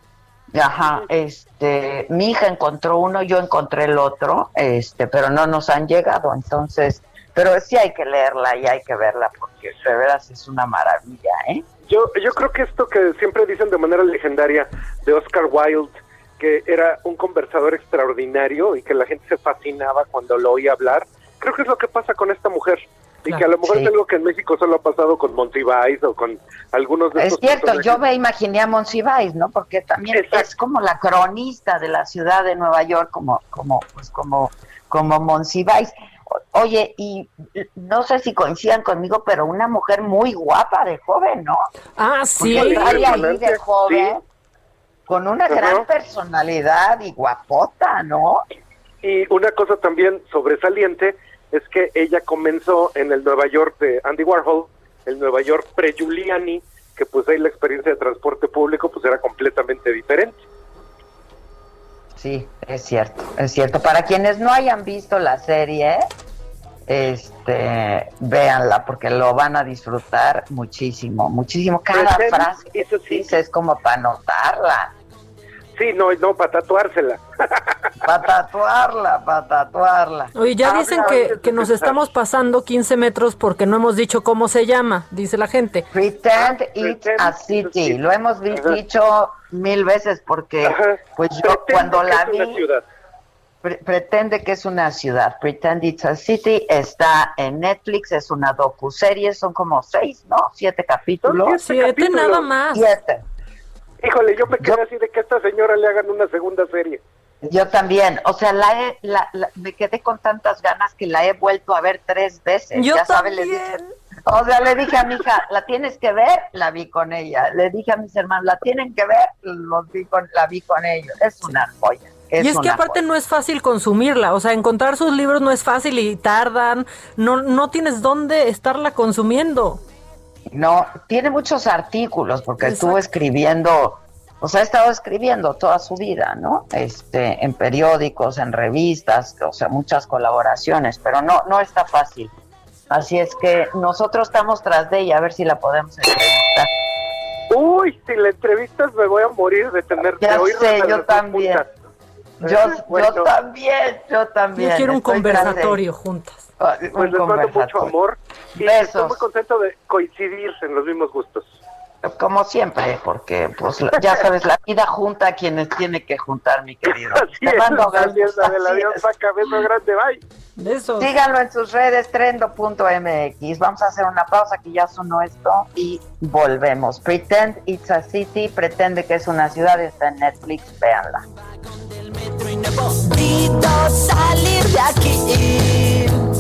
Ajá, este, mi hija encontró uno, yo encontré el otro, este, pero no nos han llegado, entonces, pero sí hay que leerla y hay que verla porque de veras es una maravilla, ¿eh? Yo, yo creo que esto que siempre dicen de manera legendaria de Oscar Wilde, que era un conversador extraordinario y que la gente se fascinaba cuando lo oía hablar, creo que es lo que pasa con esta mujer. Y que a lo mejor Sí. es algo que en México solo ha pasado con Monsiváis o con algunos de Es estos cierto, personajes. yo me imaginé a Monsiváis, ¿no? Porque también es como la cronista de la ciudad de Nueva York, como, como, pues como, como Monsiváis. Oye, y no sé si coincidan conmigo, pero una mujer muy guapa de joven, ¿no? Ah, sí. ahí de joven, con una Ajá. gran personalidad y guapota, ¿no? Y una cosa también sobresaliente es que ella comenzó en el Nueva York de Andy Warhol, el Nueva York pre-Giuliani, que pues ahí la experiencia de transporte público pues era completamente diferente. Sí, es cierto, es cierto. Para quienes no hayan visto la serie, este, véanla porque lo van a disfrutar muchísimo, muchísimo. Cada Pretend- frase que dice es como para anotarla, Sí, no, no, para tatuársela. para tatuarla, para tatuarla. Oye, ya Habla dicen que, que nos estamos pasando 15 metros porque no hemos dicho cómo se llama, dice la gente. Pretend it's a city. Lo hemos dicho mil veces porque, pues yo cuando la que es una vi, ciudad. pre- pretende que es una ciudad. Pretend it's a city está en Netflix, es una docuserie, son como seis, ¿no? Siete capítulos. Siete Siete capítulos. nada más. Siete. Híjole, yo me quedé así de que a esta señora le hagan una segunda serie. Yo también, o sea, la, he- la- la- me quedé con tantas ganas que la he vuelto a ver tres veces. Yo ya sabes, le también. dije, o sea, le dije a mi hija, la tienes que ver, la vi con ella. Le dije a mis hermanos, la tienen que ver, los vi con, la vi con ellos. Es una joya. Es y es que aparte joya. no es fácil consumirla, o sea, encontrar sus libros no es fácil y tardan, no, no tienes dónde estarla consumiendo. No, tiene muchos artículos porque estuvo escribiendo, o sea, ha estado escribiendo toda su vida, ¿no? Este, en periódicos, en revistas, o sea, muchas colaboraciones, pero no, no está fácil. Así es que nosotros estamos tras de ella, a ver si la podemos entrevistar. Uy, si la entrevistas me voy a morir de tener Ya de oírla sé, yo también. Yo, bueno. yo también, yo también. Yo quiero un estoy conversatorio juntas. Ah, Pues les mando mucho amor y Besos. estoy muy contento de coincidir en los mismos gustos. Como siempre, porque pues ya sabes, la vida junta a quienes tiene que juntar, mi querido. Así Te mando es, besos, así beso grande, bye. Besos. Síganlo en sus redes, trendo.mx. Vamos a hacer una pausa que ya sonó esto y volvemos. Pretend it's a city, pretende que es una ciudad, está en Netflix, véanla. Necesito salir de aquí.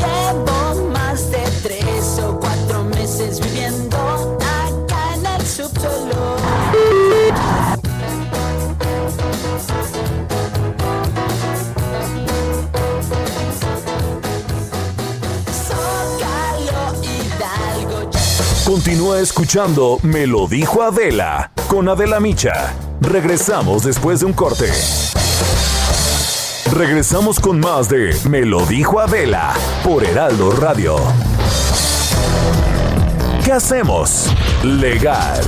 Llevo más de tres o cuatro meses viviendo acá en el Continúa escuchando Me lo dijo Adela con Adela Micha. Regresamos después de un corte. Regresamos con más de Me lo dijo Adela por Heraldo Radio. ¿Qué hacemos? Legal.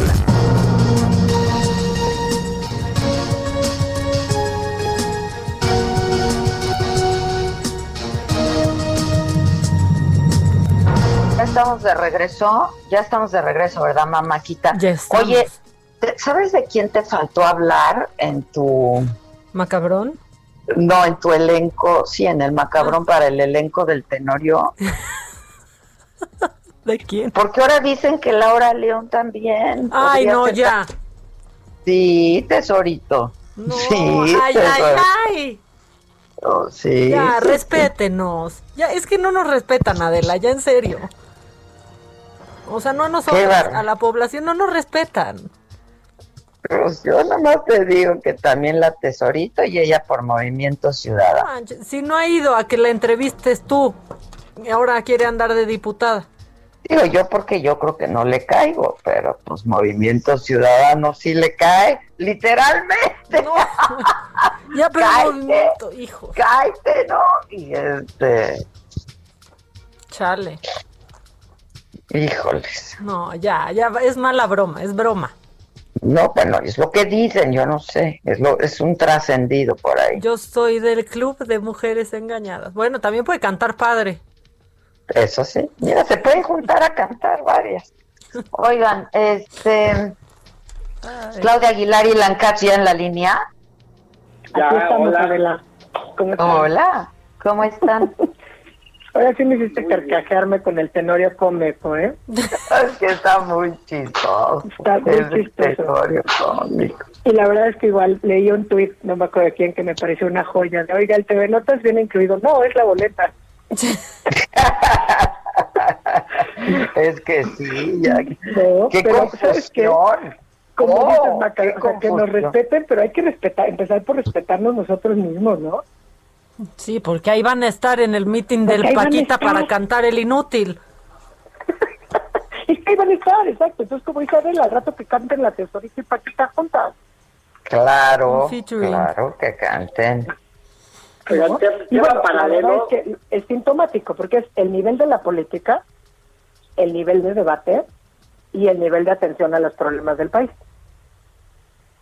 Ya estamos de regreso, ya estamos de regreso, ¿verdad, mamáquita? Oye, ¿te- ¿sabes de quién te faltó hablar en tu... Macabrón. No, en tu elenco, sí, en el macabrón para el elenco del Tenorio? ¿De quién? Porque ahora dicen que Laura León también. Ay, no, ser ya. Sí, tesorito. sí, ay, ay, tesorito. ay. Oh, sí. Ya, sí, respétenos. Ya, es que no nos respetan, Adela, ya en serio. O sea, no a nosotros, a la población no nos respetan. Pues yo nomás te digo que también la tesorito y ella por Movimiento Ciudadano. Si no ha ido a que la entrevistes tú, y ahora quiere andar de diputada. Digo yo porque yo creo que no le caigo, pero pues Movimiento Ciudadano sí le cae, literalmente. Ya, pero Cállate. movimiento, hijo. Cállate, ¿no? Y este, Chale. híjoles. No, ya, ya, es mala broma, es broma. No, bueno, es lo que dicen, yo no sé, es lo es un trascendido por ahí. Yo soy del club de mujeres engañadas. Bueno, también puede cantar padre. Eso sí. Mira, se pueden juntar a cantar varias. Oigan, este Claudia Aguilar y Lancach ya en la línea. Aquí estamos, Adela. ¿Cómo están? Hola, ¿cómo están? Ahora sí me hiciste carcajearme con el Tenorio cómico, ¿eh? Es que está muy chistoso. Está muy Es chistoso. Tenorio cómico. Y la verdad es que igual leí un tuit, no me acuerdo de quién, que me pareció una joya. De, Oiga, el TV Notas viene incluido. No, es la boleta. Es que sí, ya. No, qué pero, ¿sabes qué? Como Oh, dices, Maca, qué o sea, que nos respeten, pero hay que respetar, empezar por respetarnos nosotros mismos, ¿no? Sí, porque ahí van a estar en el meeting del Paquita para cantar el inútil. Y que ahí van a estar, exacto. Entonces, como dice Adela, al rato que canten la tesorita y Paquita juntas. Claro, claro, que canten. ¿no? Y bueno, la verdad es que es sintomático, porque es el nivel de la política, el nivel de debate y el nivel de atención a los problemas del país.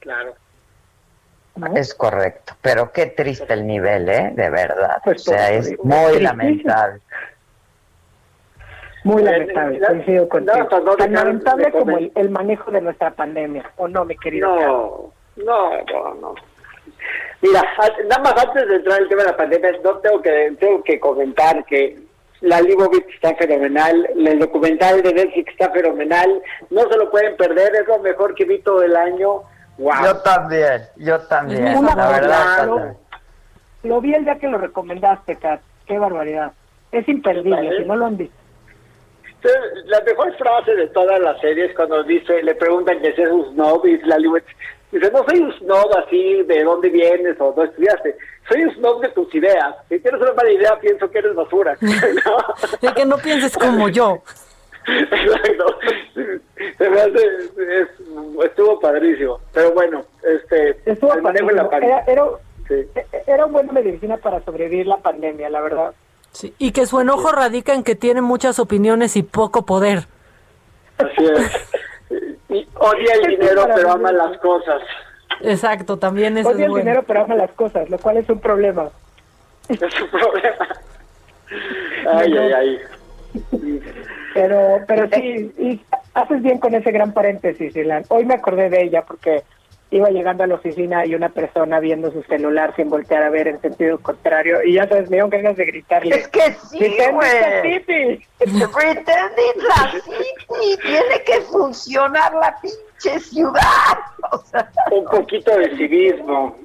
Claro. Es correcto, pero qué triste el nivel, ¿eh? De verdad. O Pues, sea, por es muy lamentable. Muy lamentable, no, coincido contigo. no, pues no Tan lamentable como el, el manejo de nuestra pandemia, ¿o no, mi querido? No, no, no, no. Mira, nada más antes de entrar en el tema de la pandemia, no tengo que tengo que comentar que la Libovitz está fenomenal, el documental de Netflix está fenomenal, no se lo pueden perder, es lo mejor que vi todo el año. Wow. Yo también, yo también, Una la verdad. claro. Tata. Lo vi el día que lo recomendaste, Kat. Qué barbaridad. Es imperdible, si no lo han visto. Entonces, la mejor frase de toda la serie es cuando dice, le preguntan que si es un snob y la dice, no soy un snob así de dónde vienes o no estudiaste, soy un snob de tus ideas. Si tienes una mala idea, pienso que eres basura. ¿No? De que no pienses como yo. Exacto. Se me hace, es- estuvo padrísimo. Pero bueno, este, Estuvo el manejo de la pandemia. Era, era, Sí. era un buen medicina para sobrevivir la pandemia, la verdad. Sí, y que su enojo radica en que tiene muchas opiniones y poco poder. Así es. Y odia el dinero, pero ama las cosas. Exacto, también eso Odia es el bueno. dinero, pero ama las cosas, lo cual es un problema. Es un problema. Ay, ay, ay. Pero, pero sí, y haces bien con ese gran paréntesis, Ilan. Hoy me acordé de ella porque iba llegando a la oficina y una persona viendo su celular sin voltear a ver en sentido contrario y ya sabes, me dio ganas de gritarle. Es que sí, "Pretend güey. it's a city". Pretend it's a city. Tiene que funcionar la pinche ciudad. O sea, Un poquito de civismo.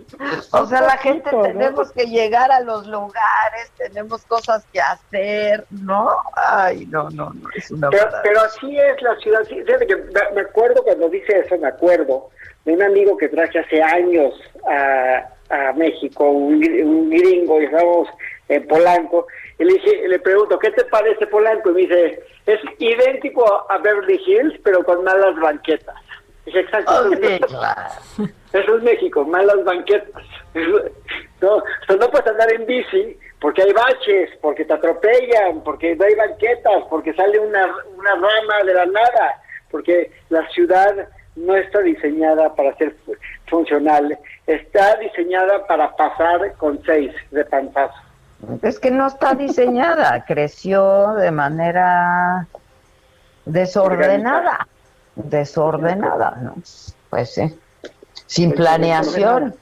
o sea, la gente tenemos que llegar a los lugares, tenemos cosas que hacer, ¿no? Ay, no, no, no, es una Pero, pero así es la ciudad. sí, fíjate que me acuerdo cuando dice eso, me acuerdo de un amigo que traje hace años a, a México, un, un gringo, y estábamos en Polanco, y le dije, le pregunto, ¿qué te parece Polanco? Y me dice, es idéntico a Beverly Hills, pero con malas banquetas. Dije, exacto. Oh, eso es sí, México. claro. Eso es México, malas banquetas. No, o sea, no puedes andar en bici porque hay baches, porque te atropellan, porque no hay banquetas, porque sale una, una rama de la nada, porque la ciudad no está diseñada para ser fu- funcional, está diseñada para pasar con seis de pantazo. Es que no está diseñada, creció de manera desordenada, desordenada, ¿no? Pues sí, sin planeación,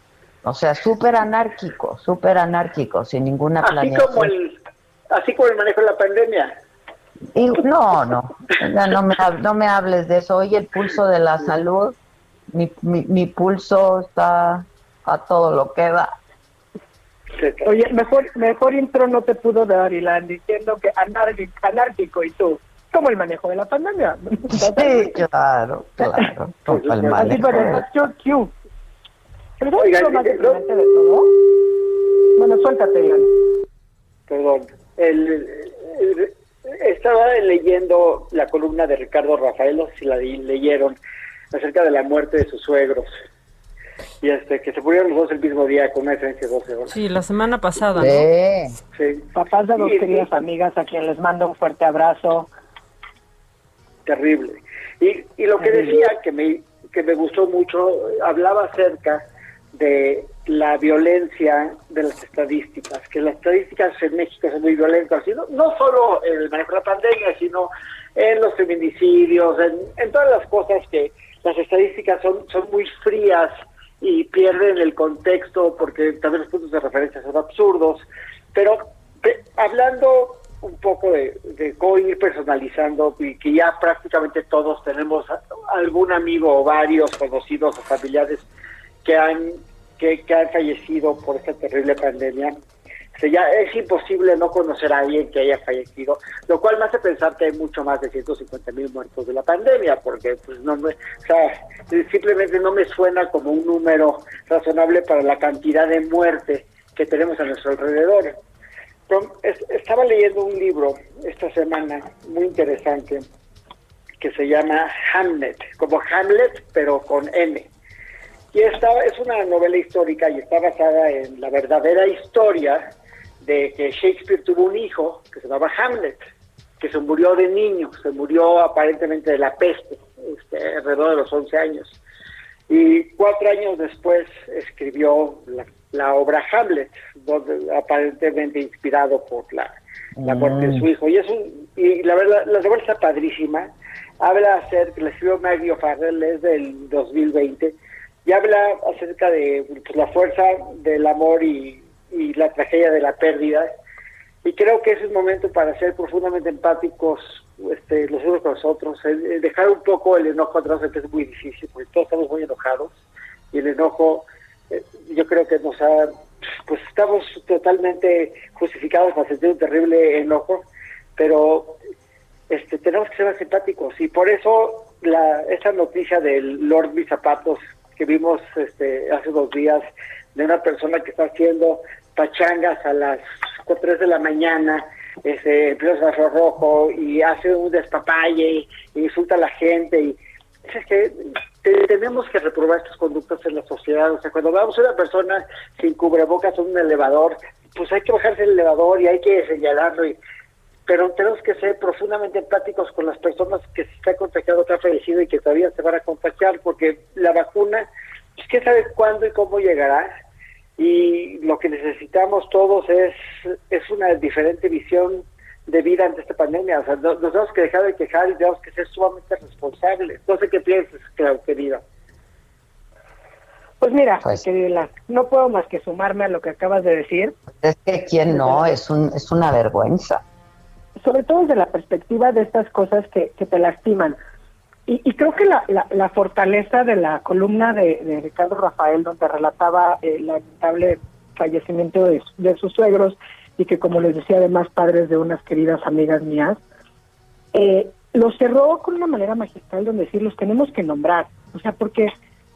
o sea, súper anárquico, súper anárquico, sin ninguna Así planeación. como el así como el manejo de la pandemia. Y no, no, no me, no me hables de eso. Oye, el pulso de la salud, mi, mi, mi pulso está a todo lo que da. Oye, mejor, mejor intro no te pudo dar, Ilan, diciendo que anárquico, anárquico y tú. Como el manejo de la pandemia. Sí, claro, claro. como el manejo cue. ¿Pero Oigan, lo más de todo? Bueno, suéltate, perdón, el, el- estaba leyendo la columna de Ricardo Rafael, no sé si la leyeron, acerca de la muerte de sus suegros. Y este, que se murieron los dos el mismo día con una diferencia de 12 horas. Sí, la semana pasada, ¿no? Sí. Sí, Papás de dos Sí, queridas sí. amigas a quien les mando un fuerte abrazo. Terrible. Y, y lo que decía, que me, que me gustó mucho, hablaba acerca de la violencia de las estadísticas, que las estadísticas en México son muy violentas, y no, no solo en el manejo de la pandemia, sino en los feminicidios, en, en todas las cosas que las estadísticas son, son muy frías y pierden el contexto porque también los puntos de referencia son absurdos, pero pe- hablando un poco de, de cómo ir personalizando y que ya prácticamente todos tenemos algún amigo o varios conocidos o familiares que han que, han fallecido por esta terrible pandemia. O ya es imposible no conocer a alguien que haya fallecido, lo cual me hace pensar que hay mucho más de 150 mil muertos de la pandemia, porque pues no me, o sea, simplemente no me suena como un número razonable para la cantidad de muerte que tenemos a nuestro alrededor. Estaba leyendo un libro esta semana muy interesante que se llama Hamlet, como Hamlet, pero con N. Y esta es una novela histórica y está basada en la verdadera historia de que Shakespeare tuvo un hijo que se llamaba Hamlet, que se murió de niño, se murió aparentemente de la peste, este, alrededor de los 11 años. Y cuatro años después escribió la, la obra Hamlet, donde, aparentemente inspirado por la, la muerte de su hijo. Y, es un, y la verdad, la novela está padrísima. Habla acerca, la escribió Maggie O'Farrell, es del 2020, y habla acerca de pues, la fuerza del amor y, y la tragedia de la pérdida. Y creo que es un momento para ser profundamente empáticos este, los unos con los otros, eh, dejar un poco el enojo atrás, que es muy difícil, porque todos estamos muy enojados, y el enojo yo creo que nos ha, pues estamos totalmente justificados para sentir un terrible enojo, pero este, tenemos que ser más empáticos, y por eso la, esa noticia del Lord Mis Zapatos que vimos este, hace dos días, de una persona que está haciendo pachangas a las 3 de la mañana, este, empieza a rojo y hace un despapalle insulta a la gente y es que te- tenemos que reprobar estas conductas en la sociedad, o sea, cuando vamos a una persona sin cubrebocas en un elevador, pues hay que bajarse del elevador y hay que señalarlo y pero tenemos que ser profundamente empáticos con las personas que se están contagiando, que han fallecido y que todavía se van a contagiar, porque la vacuna, pues quién sabe cuándo y cómo llegará, y lo que necesitamos todos es, es una diferente visión de vida ante esta pandemia, o sea, no- nos tenemos que dejar de quejar y tenemos que ser sumamente responsables. No sé qué piensas, Clau, querida. Pues mira, querida, no puedo más que sumarme a lo que acabas de decir. Es que quién no, es, un, es una vergüenza. sobre todo desde la perspectiva de estas cosas que, que te lastiman. Y, y creo que la, la, la fortaleza de la columna de, de Ricardo Rafael, donde relataba el lamentable fallecimiento de, de sus suegros y que, como les decía, además padres de unas queridas amigas mías, eh, lo cerró con una manera magistral donde decir, los tenemos que nombrar. O sea, porque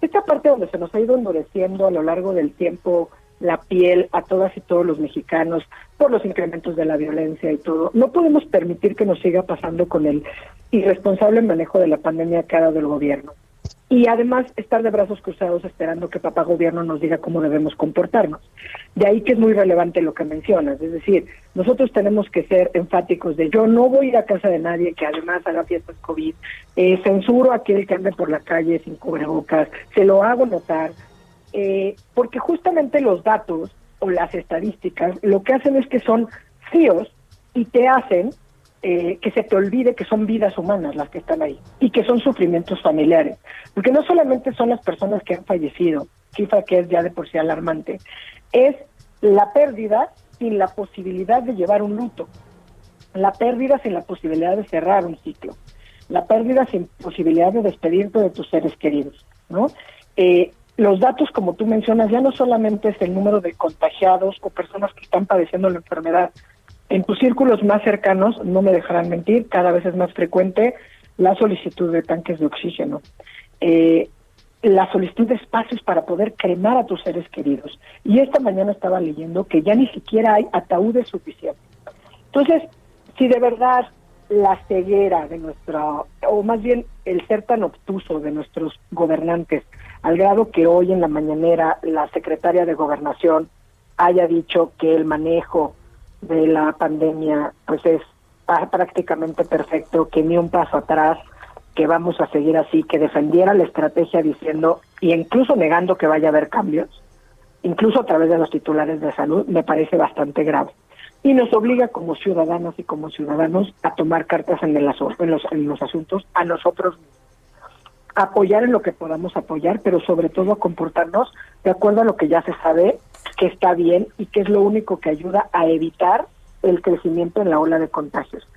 esta parte donde se nos ha ido endureciendo a lo largo del tiempo la piel a todas y todos los mexicanos por los incrementos de la violencia y todo, no podemos permitir que nos siga pasando con el irresponsable manejo de la pandemia que ha dado el gobierno. Y además estar de brazos cruzados esperando que papá gobierno nos diga cómo debemos comportarnos. De ahí que es muy relevante lo que mencionas, es decir, nosotros tenemos que ser enfáticos de yo no voy a ir a casa de nadie que además haga fiestas COVID, eh, censuro a aquel que ande por la calle sin cubrebocas, se lo hago notar, eh, porque justamente los datos o las estadísticas lo que hacen es que son fríos y te hacen eh, que se te olvide que son vidas humanas las que están ahí y que son sufrimientos familiares. Porque no solamente son las personas que han fallecido, cifra que es ya de por sí alarmante, es la pérdida sin la posibilidad de llevar un luto, la pérdida sin la posibilidad de cerrar un ciclo, la pérdida sin posibilidad de despedirte de tus seres queridos, ¿no? Eh, los datos, como tú mencionas, ya no solamente es el número de contagiados o personas que están padeciendo la enfermedad. En tus círculos más cercanos, no me dejarán mentir, cada vez es más frecuente la solicitud de tanques de oxígeno, eh, la solicitud de espacios para poder cremar a tus seres queridos. Y esta mañana estaba leyendo que ya ni siquiera hay ataúdes suficientes. Entonces, si de verdad la ceguera de nuestra, o más bien el ser tan obtuso de nuestros gobernantes, al grado que hoy en la mañanera la secretaria de Gobernación haya dicho que el manejo de la pandemia pues es prácticamente perfecto, que ni un paso atrás, que vamos a seguir así, que defendiera la estrategia diciendo, y incluso negando que vaya a haber cambios, incluso a través de los titulares de salud, me parece bastante grave. Y nos obliga como ciudadanas y como ciudadanos a tomar cartas en, el en, los, en los asuntos a nosotros mismos. Apoyar en lo que podamos apoyar, pero sobre todo a comportarnos de acuerdo a lo que ya se sabe que está bien y que es lo único que ayuda a evitar el crecimiento en la ola de contagios.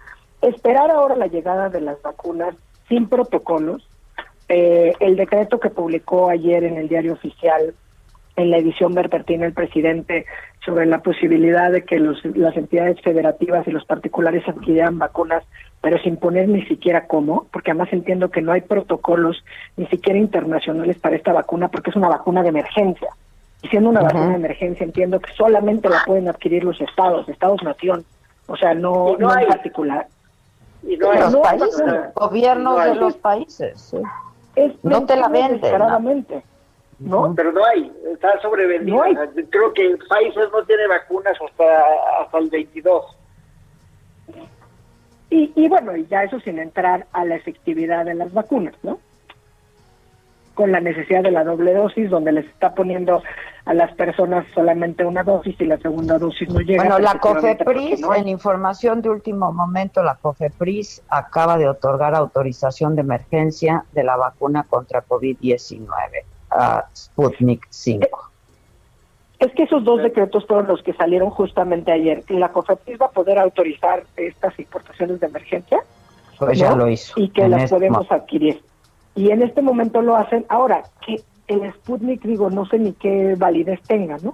Esperar ahora la llegada de las vacunas sin protocolos, eh, el decreto que publicó ayer en el diario oficial, en la edición verpertina el presidente, sobre la posibilidad de que los, las entidades federativas y los particulares adquirieran vacunas, pero sin poner ni siquiera cómo, porque además entiendo que no hay protocolos ni siquiera internacionales para esta vacuna, porque es una vacuna de emergencia. Y siendo una vacuna de emergencia, entiendo que solamente la pueden adquirir los estados, estados-nación, o sea, no, Y no no en particular. Y no los no países, gobiernos No hay. de los países. Es No te la venden. descaradamente. ¿no? Pero no hay, está sobrevendida. No hay. Creo que Pfizer no tiene vacunas hasta, hasta el 22. Y, y bueno, y ya eso sin entrar a la efectividad de las vacunas, ¿no? Con la necesidad de la doble dosis, donde les está poniendo a las personas solamente una dosis y la segunda dosis no llega. Bueno, la COFEPRIS, no en información de último momento, la COFEPRIS acaba de otorgar autorización de emergencia de la vacuna contra COVID-19 a Sputnik 5. Es que esos dos decretos fueron los que salieron justamente ayer. La COFEPRIS va a poder autorizar estas importaciones de emergencia. Pues ya lo hizo. Y que las este podemos mo- adquirir. Y en este momento lo hacen. Ahora, que el Sputnik, digo, no sé ni qué validez tenga, ¿no?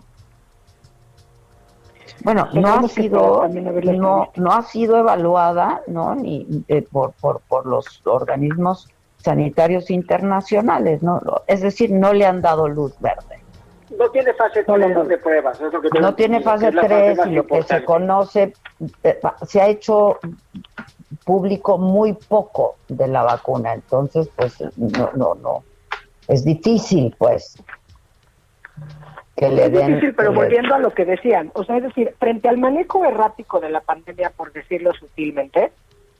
Bueno, no ha sido no, no ha sido evaluada, ¿no? Ni eh, por, por por los organismos sanitarios internacionales, ¿no? Es decir, no le han dado luz verde. No tiene fase 3 de pruebas. es lo que No tiene fase que es la 3 más y lo que se conoce, eh, se ha hecho público muy poco de la vacuna, entonces pues no, no, no, es difícil pues que le es den... difícil, pero le- volviendo a lo que decían, o sea, es decir, frente al manejo errático de la pandemia, por decirlo sutilmente,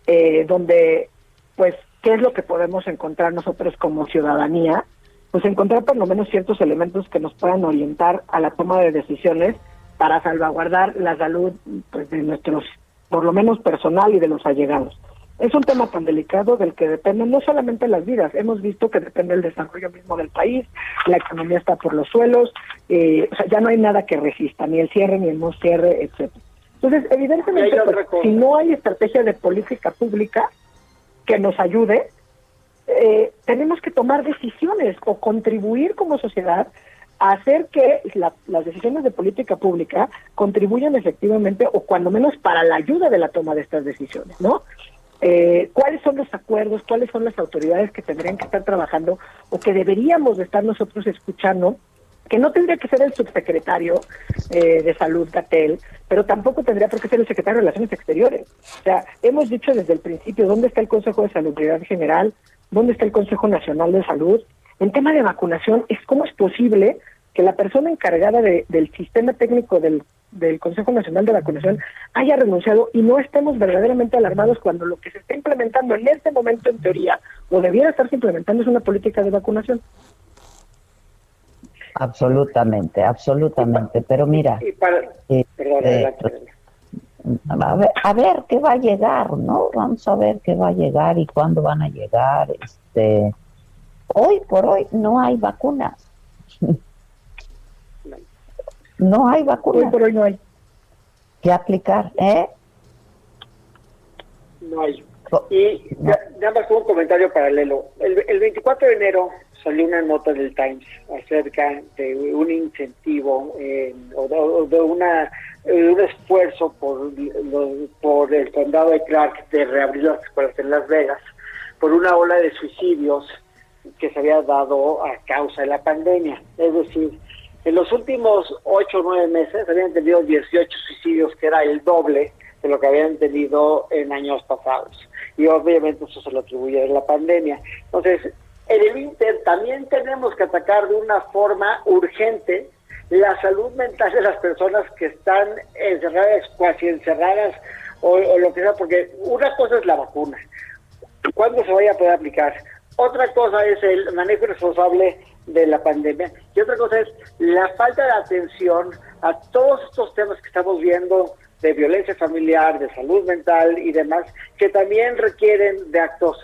eh, donde, pues, ¿qué es lo que podemos encontrar nosotros como ciudadanía? Pues encontrar por lo menos ciertos elementos que nos puedan orientar a la toma de decisiones para salvaguardar la salud pues, de nuestros, por lo menos personal y de los allegados. Es un tema tan delicado del que dependen no solamente las vidas, hemos visto que depende el desarrollo mismo del país, la economía está por los suelos, eh, o sea, ya no hay nada que resista, ni el cierre, ni el no cierre, etcétera. Entonces, evidentemente, pues, si no hay estrategia de política pública que nos ayude, eh, tenemos que tomar decisiones o contribuir como sociedad hacer que la- las decisiones de política pública contribuyan efectivamente o cuando menos para la ayuda de la toma de estas decisiones, ¿no? Eh, ¿Cuáles son los acuerdos? ¿Cuáles son las autoridades que tendrían que estar trabajando o que deberíamos de estar nosotros escuchando? Que no tendría que ser el subsecretario eh, de Salud, Gatel, pero tampoco tendría por qué ser el secretario de Relaciones Exteriores. O sea, hemos dicho desde el principio dónde está el Consejo de Salubridad General, dónde está el Consejo Nacional de Salud. En tema de vacunación, es cómo es posible que la persona encargada de- del sistema técnico del, del Consejo Nacional de Vacunación haya renunciado y no estemos verdaderamente alarmados cuando lo que se está implementando en este momento, en teoría, o debiera estarse implementando es una política de vacunación. Absolutamente, absolutamente, pero mira, para, eh, perdón, eh, a ver, a ver qué va a llegar, ¿no? Vamos a ver qué va a llegar y cuándo van a llegar. Este, hoy por hoy no hay vacunas. No hay vacunas. Hoy por hoy no hay. ¿Qué aplicar? ¿Eh? No hay. Y ya, ya más un comentario paralelo. El, el 24 de enero salió una nota del Times acerca de un incentivo eh, o de, o de una un esfuerzo por, lo- por el condado de Clark de reabrir las escuelas en Las Vegas por una ola de suicidios que se había dado a causa de la pandemia. Es decir, en los últimos 8 o 9 meses habían tenido 18 suicidios, que era el doble de lo que habían tenido en años pasados. Y obviamente eso se lo atribuye a la pandemia. Entonces, en el Inter también tenemos que atacar de una forma urgente la salud mental de las personas que están encerradas, cuasi encerradas o, o lo que sea, porque una cosa es la vacuna, cuándo se vaya a poder aplicar. Otra cosa es el manejo responsable de la pandemia y otra cosa es la falta de atención a todos estos temas que estamos viendo de violencia familiar, de salud mental y demás, que también requieren de actos,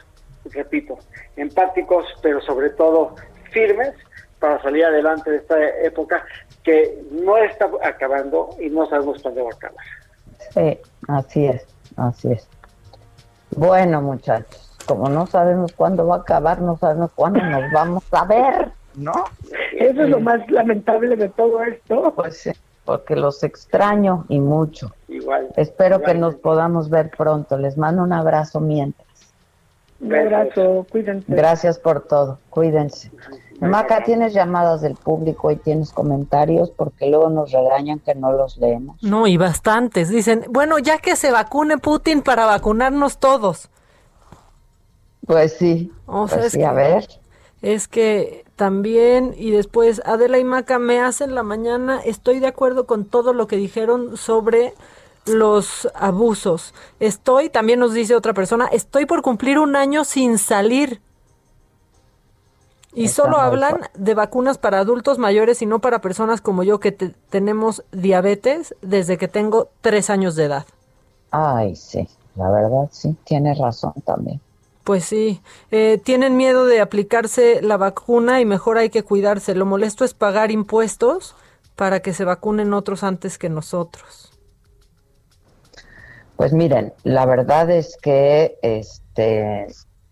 repito, empáticos, pero sobre todo firmes para salir adelante de esta época que no está acabando y no sabemos cuándo va a acabar. Sí, así es, así es. Bueno, muchachos, como no sabemos cuándo va a acabar, no sabemos cuándo nos vamos a ver, ¿no? Eso es lo más lamentable de todo esto. Pues sí, porque los extraño y mucho. Igual. Espero que nos podamos ver pronto. Les mando un abrazo mientras. Un abrazo, cuídense. Gracias por todo. Cuídense. Maca, ¿tienes llamadas del público y tienes comentarios? Porque luego nos regañan que no los leemos. No, y bastantes. Dicen, bueno, ya que se vacune Putin para vacunarnos todos. Pues sí. O sea, pues es sí, que- a ver. Es que también, y después Adela y Maca me hacen la mañana, estoy de acuerdo con todo lo que dijeron sobre los abusos. Estoy, también nos dice otra persona, estoy por cumplir un año sin salir. Y Está solo hablan fuerte. de vacunas para adultos mayores y no para personas como yo que te- tenemos diabetes desde que tengo tres años de edad. Ay, sí, la verdad sí, tienes razón también. Pues sí, eh, tienen miedo de aplicarse la vacuna y mejor hay que cuidarse. Lo molesto es pagar impuestos para que se vacunen otros antes que nosotros. Pues miren, la verdad es que este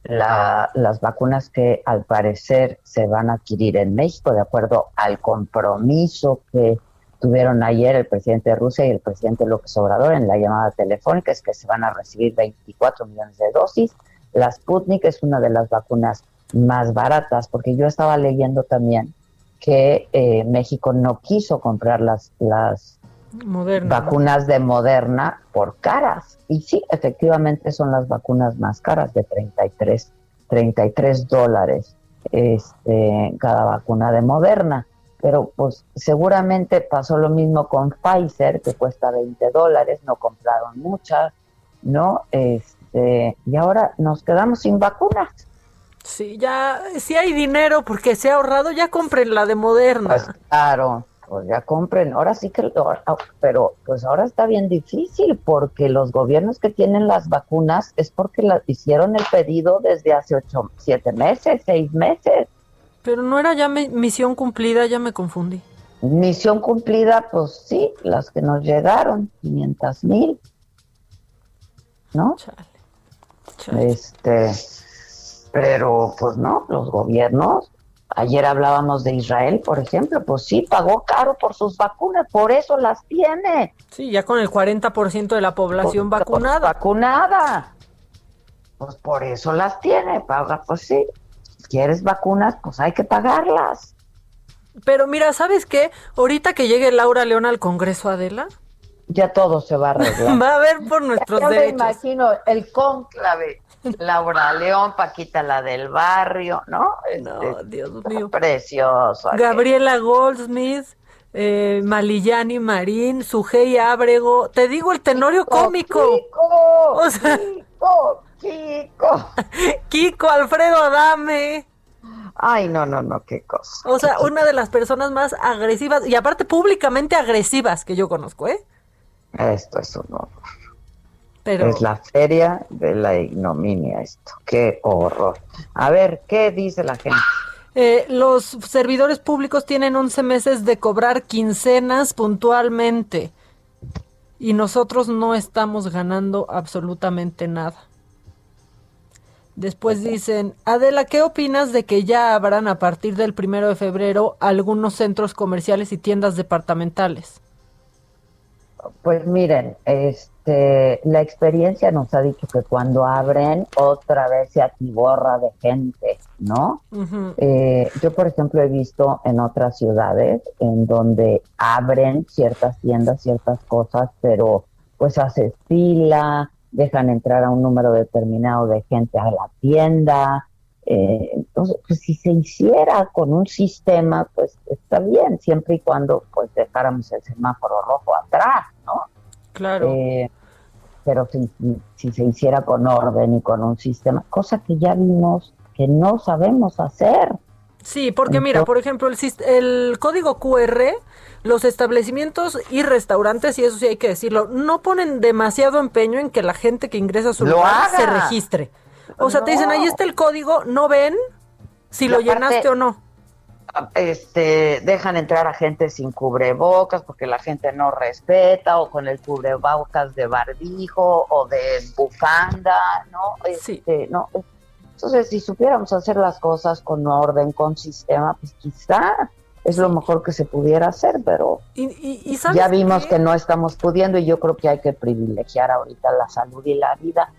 la- las vacunas que al parecer se van a adquirir en México, de acuerdo al compromiso que tuvieron ayer el presidente de Rusia y el presidente López Obrador en la llamada telefónica, es que se van a recibir 24 millones de dosis. La Sputnik es una de las vacunas más baratas, porque yo estaba leyendo también que eh, México no quiso comprar las, las Moderna. vacunas de Moderna por caras. Y sí, efectivamente son las vacunas más caras de 33, 33 dólares este, cada vacuna de Moderna. Pero pues seguramente pasó lo mismo con Pfizer, que cuesta 20 dólares, no compraron muchas, ¿no? Este, y ahora nos quedamos sin vacunas. Sí, ya, si hay dinero porque se ha ahorrado, ya compren la de Moderna. Pues claro, pues ya compren. Ahora sí que, ahora- pero pues ahora está bien difícil porque los gobiernos que tienen las vacunas es porque las hicieron el pedido desde hace ocho, siete meses, seis meses. Pero no era ya mi- misión cumplida, ya me confundí. Misión cumplida, pues sí, las que nos llegaron, 500 mil, ¿no? Este, pero pues no, los gobiernos. Ayer hablábamos de Israel, por ejemplo, pues sí, pagó caro por sus vacunas, por eso las tiene. Sí, ya con el 40% de la población vacunada. Vacunada. Pues por eso las tiene, paga, pues sí. ¿Quieres vacunas? Pues hay que pagarlas. Pero mira, ¿sabes qué? Ahorita que llegue Laura León al Congreso, Adela, Ya todo se va a arreglar. va a ver por nuestros Ya me derechos. imagino el cónclave. Laura León, Paquita la del barrio, ¿no? No, Dios mío. Precioso. Gabriela Goldsmith, eh, Malillani Marín, Sujei Ábrego, te digo el tenorio cómico. Kiko, O sea, Kiko, Kiko. Kiko, Alfredo Adame. Ay, no, no, no, qué cosa. O sea, una de las personas más agresivas y aparte públicamente agresivas que yo conozco, ¿eh? Esto es un horror. Pero Es la feria de la ignominia esto. Qué horror. A ver, ¿qué dice la gente? eh, los servidores públicos tienen 11 meses de cobrar quincenas puntualmente y nosotros no estamos ganando absolutamente nada. Después dicen, Adela, ¿qué opinas de que ya abran a partir del primero de febrero algunos centros comerciales y tiendas departamentales? Pues miren, este, la experiencia nos ha dicho que cuando abren otra vez se atiborra de gente, ¿no? Eh, yo, por ejemplo, he visto en otras ciudades en donde abren ciertas tiendas, ciertas cosas, pero pues hace fila, dejan entrar a un número determinado de gente a la tienda. Eh, entonces, pues si se hiciera con un sistema, pues está bien, siempre y cuando pues dejáramos el semáforo rojo atrás, ¿no? Claro. Eh, pero si, si se hiciera con orden y con un sistema, cosa que ya vimos que no sabemos hacer. Sí, porque mira, por ejemplo, el, el código QR, los establecimientos y restaurantes, y eso sí hay que decirlo, no ponen demasiado empeño en que la gente que ingresa a su lugar se registre. O sea, te dicen, ahí está el código, no ven si lo aparte- llenaste o no. Este, dejan entrar a gente sin cubrebocas porque la gente no respeta o con el cubrebocas de barbijo o de bufanda, ¿no? Este, no. Entonces, si supiéramos hacer las cosas con orden, con sistema, pues quizá es lo mejor que se pudiera hacer, pero Y, y- y ¿sabes ya vimos qué? que no estamos pudiendo y yo creo que hay que privilegiar ahorita la salud y la vida.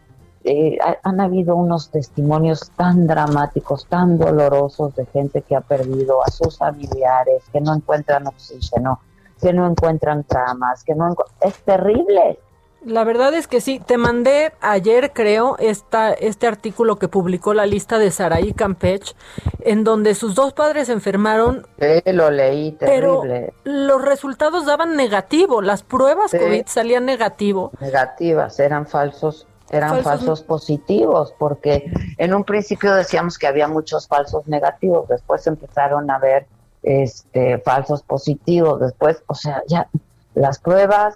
Eh, ha- han habido unos testimonios tan dramáticos, tan dolorosos de gente que ha perdido a sus familiares, que no encuentran oxígeno, que no encuentran camas, que no es terrible. La verdad es que sí, te mandé ayer, creo, esta, este artículo que publicó la lista de Saraí Campech, en donde sus dos padres se enfermaron, Sí, lo leí, pero terrible. los resultados daban negativo, las pruebas Sí. COVID salían negativo. Negativas, eran falsos, eran Falsos- falsos positivos, porque en un principio decíamos que había muchos falsos negativos, después empezaron a ver este falsos positivos, después, o sea, ya las pruebas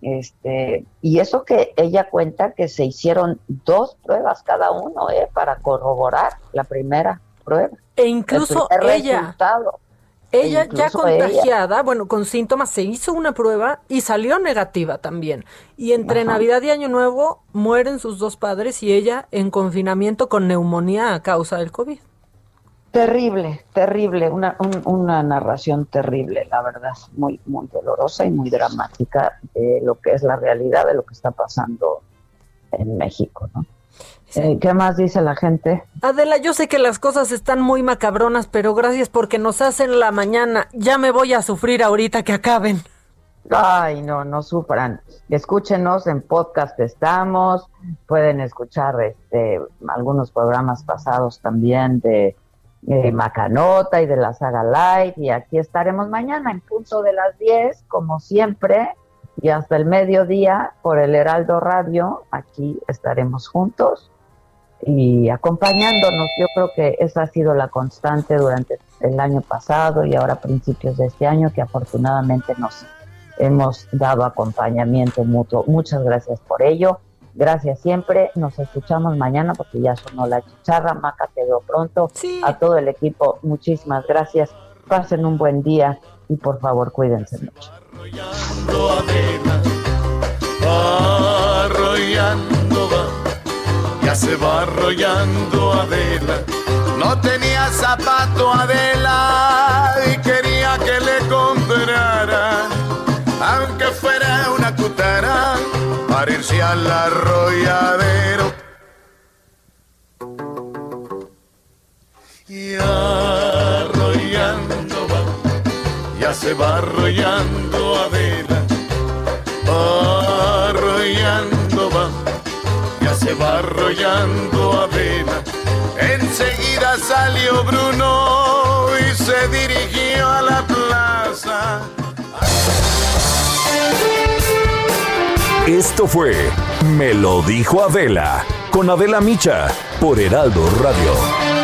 este y eso que ella cuenta que se hicieron dos pruebas cada uno, eh, para corroborar la primera prueba. E incluso El ella, resultado. Ella ya ella. contagiada, bueno, con síntomas, se hizo una prueba y salió negativa también. Y entre Ajá. Navidad y Año Nuevo mueren sus dos padres y ella en confinamiento con neumonía a causa del COVID. Terrible, terrible, una, un- una narración terrible, la verdad, muy, muy dolorosa y muy dramática de lo que es la realidad de lo que está pasando en México, ¿no? Eh, ¿Qué más dice la gente? Adela, yo sé que las cosas están muy macabronas, pero gracias porque nos hacen la mañana. Ya me voy a sufrir ahorita que acaben. Ay, no, no sufran. Escúchenos en podcast estamos, pueden escuchar este algunos programas pasados también de eh, Macanota y de la saga Live y aquí estaremos mañana en punto de las 10, como siempre, y hasta el mediodía por el Heraldo Radio, aquí estaremos juntos y acompañándonos. Yo creo que esa ha sido la constante durante el año pasado y ahora principios de este año que afortunadamente nos hemos dado acompañamiento mutuo. Muchas gracias por ello. Gracias siempre. Nos escuchamos mañana porque ya sonó la chicharra. Maca, te veo pronto. A todo el equipo, muchísimas gracias. Pasen un buen día y por favor cuídense mucho. Va arrollando, va, ya se va arrollando Adela. No tenía zapato Adela y quería que le comprara, aunque fuera una cutara, para irse al arrolladero. Y arrollando se va arrollando Adela arrollando va, ya se va arrollando Adela. Enseguida salió Bruno y se dirigió a la plaza. Esto fue Me lo dijo Adela con Adela Micha por Heraldo Radio.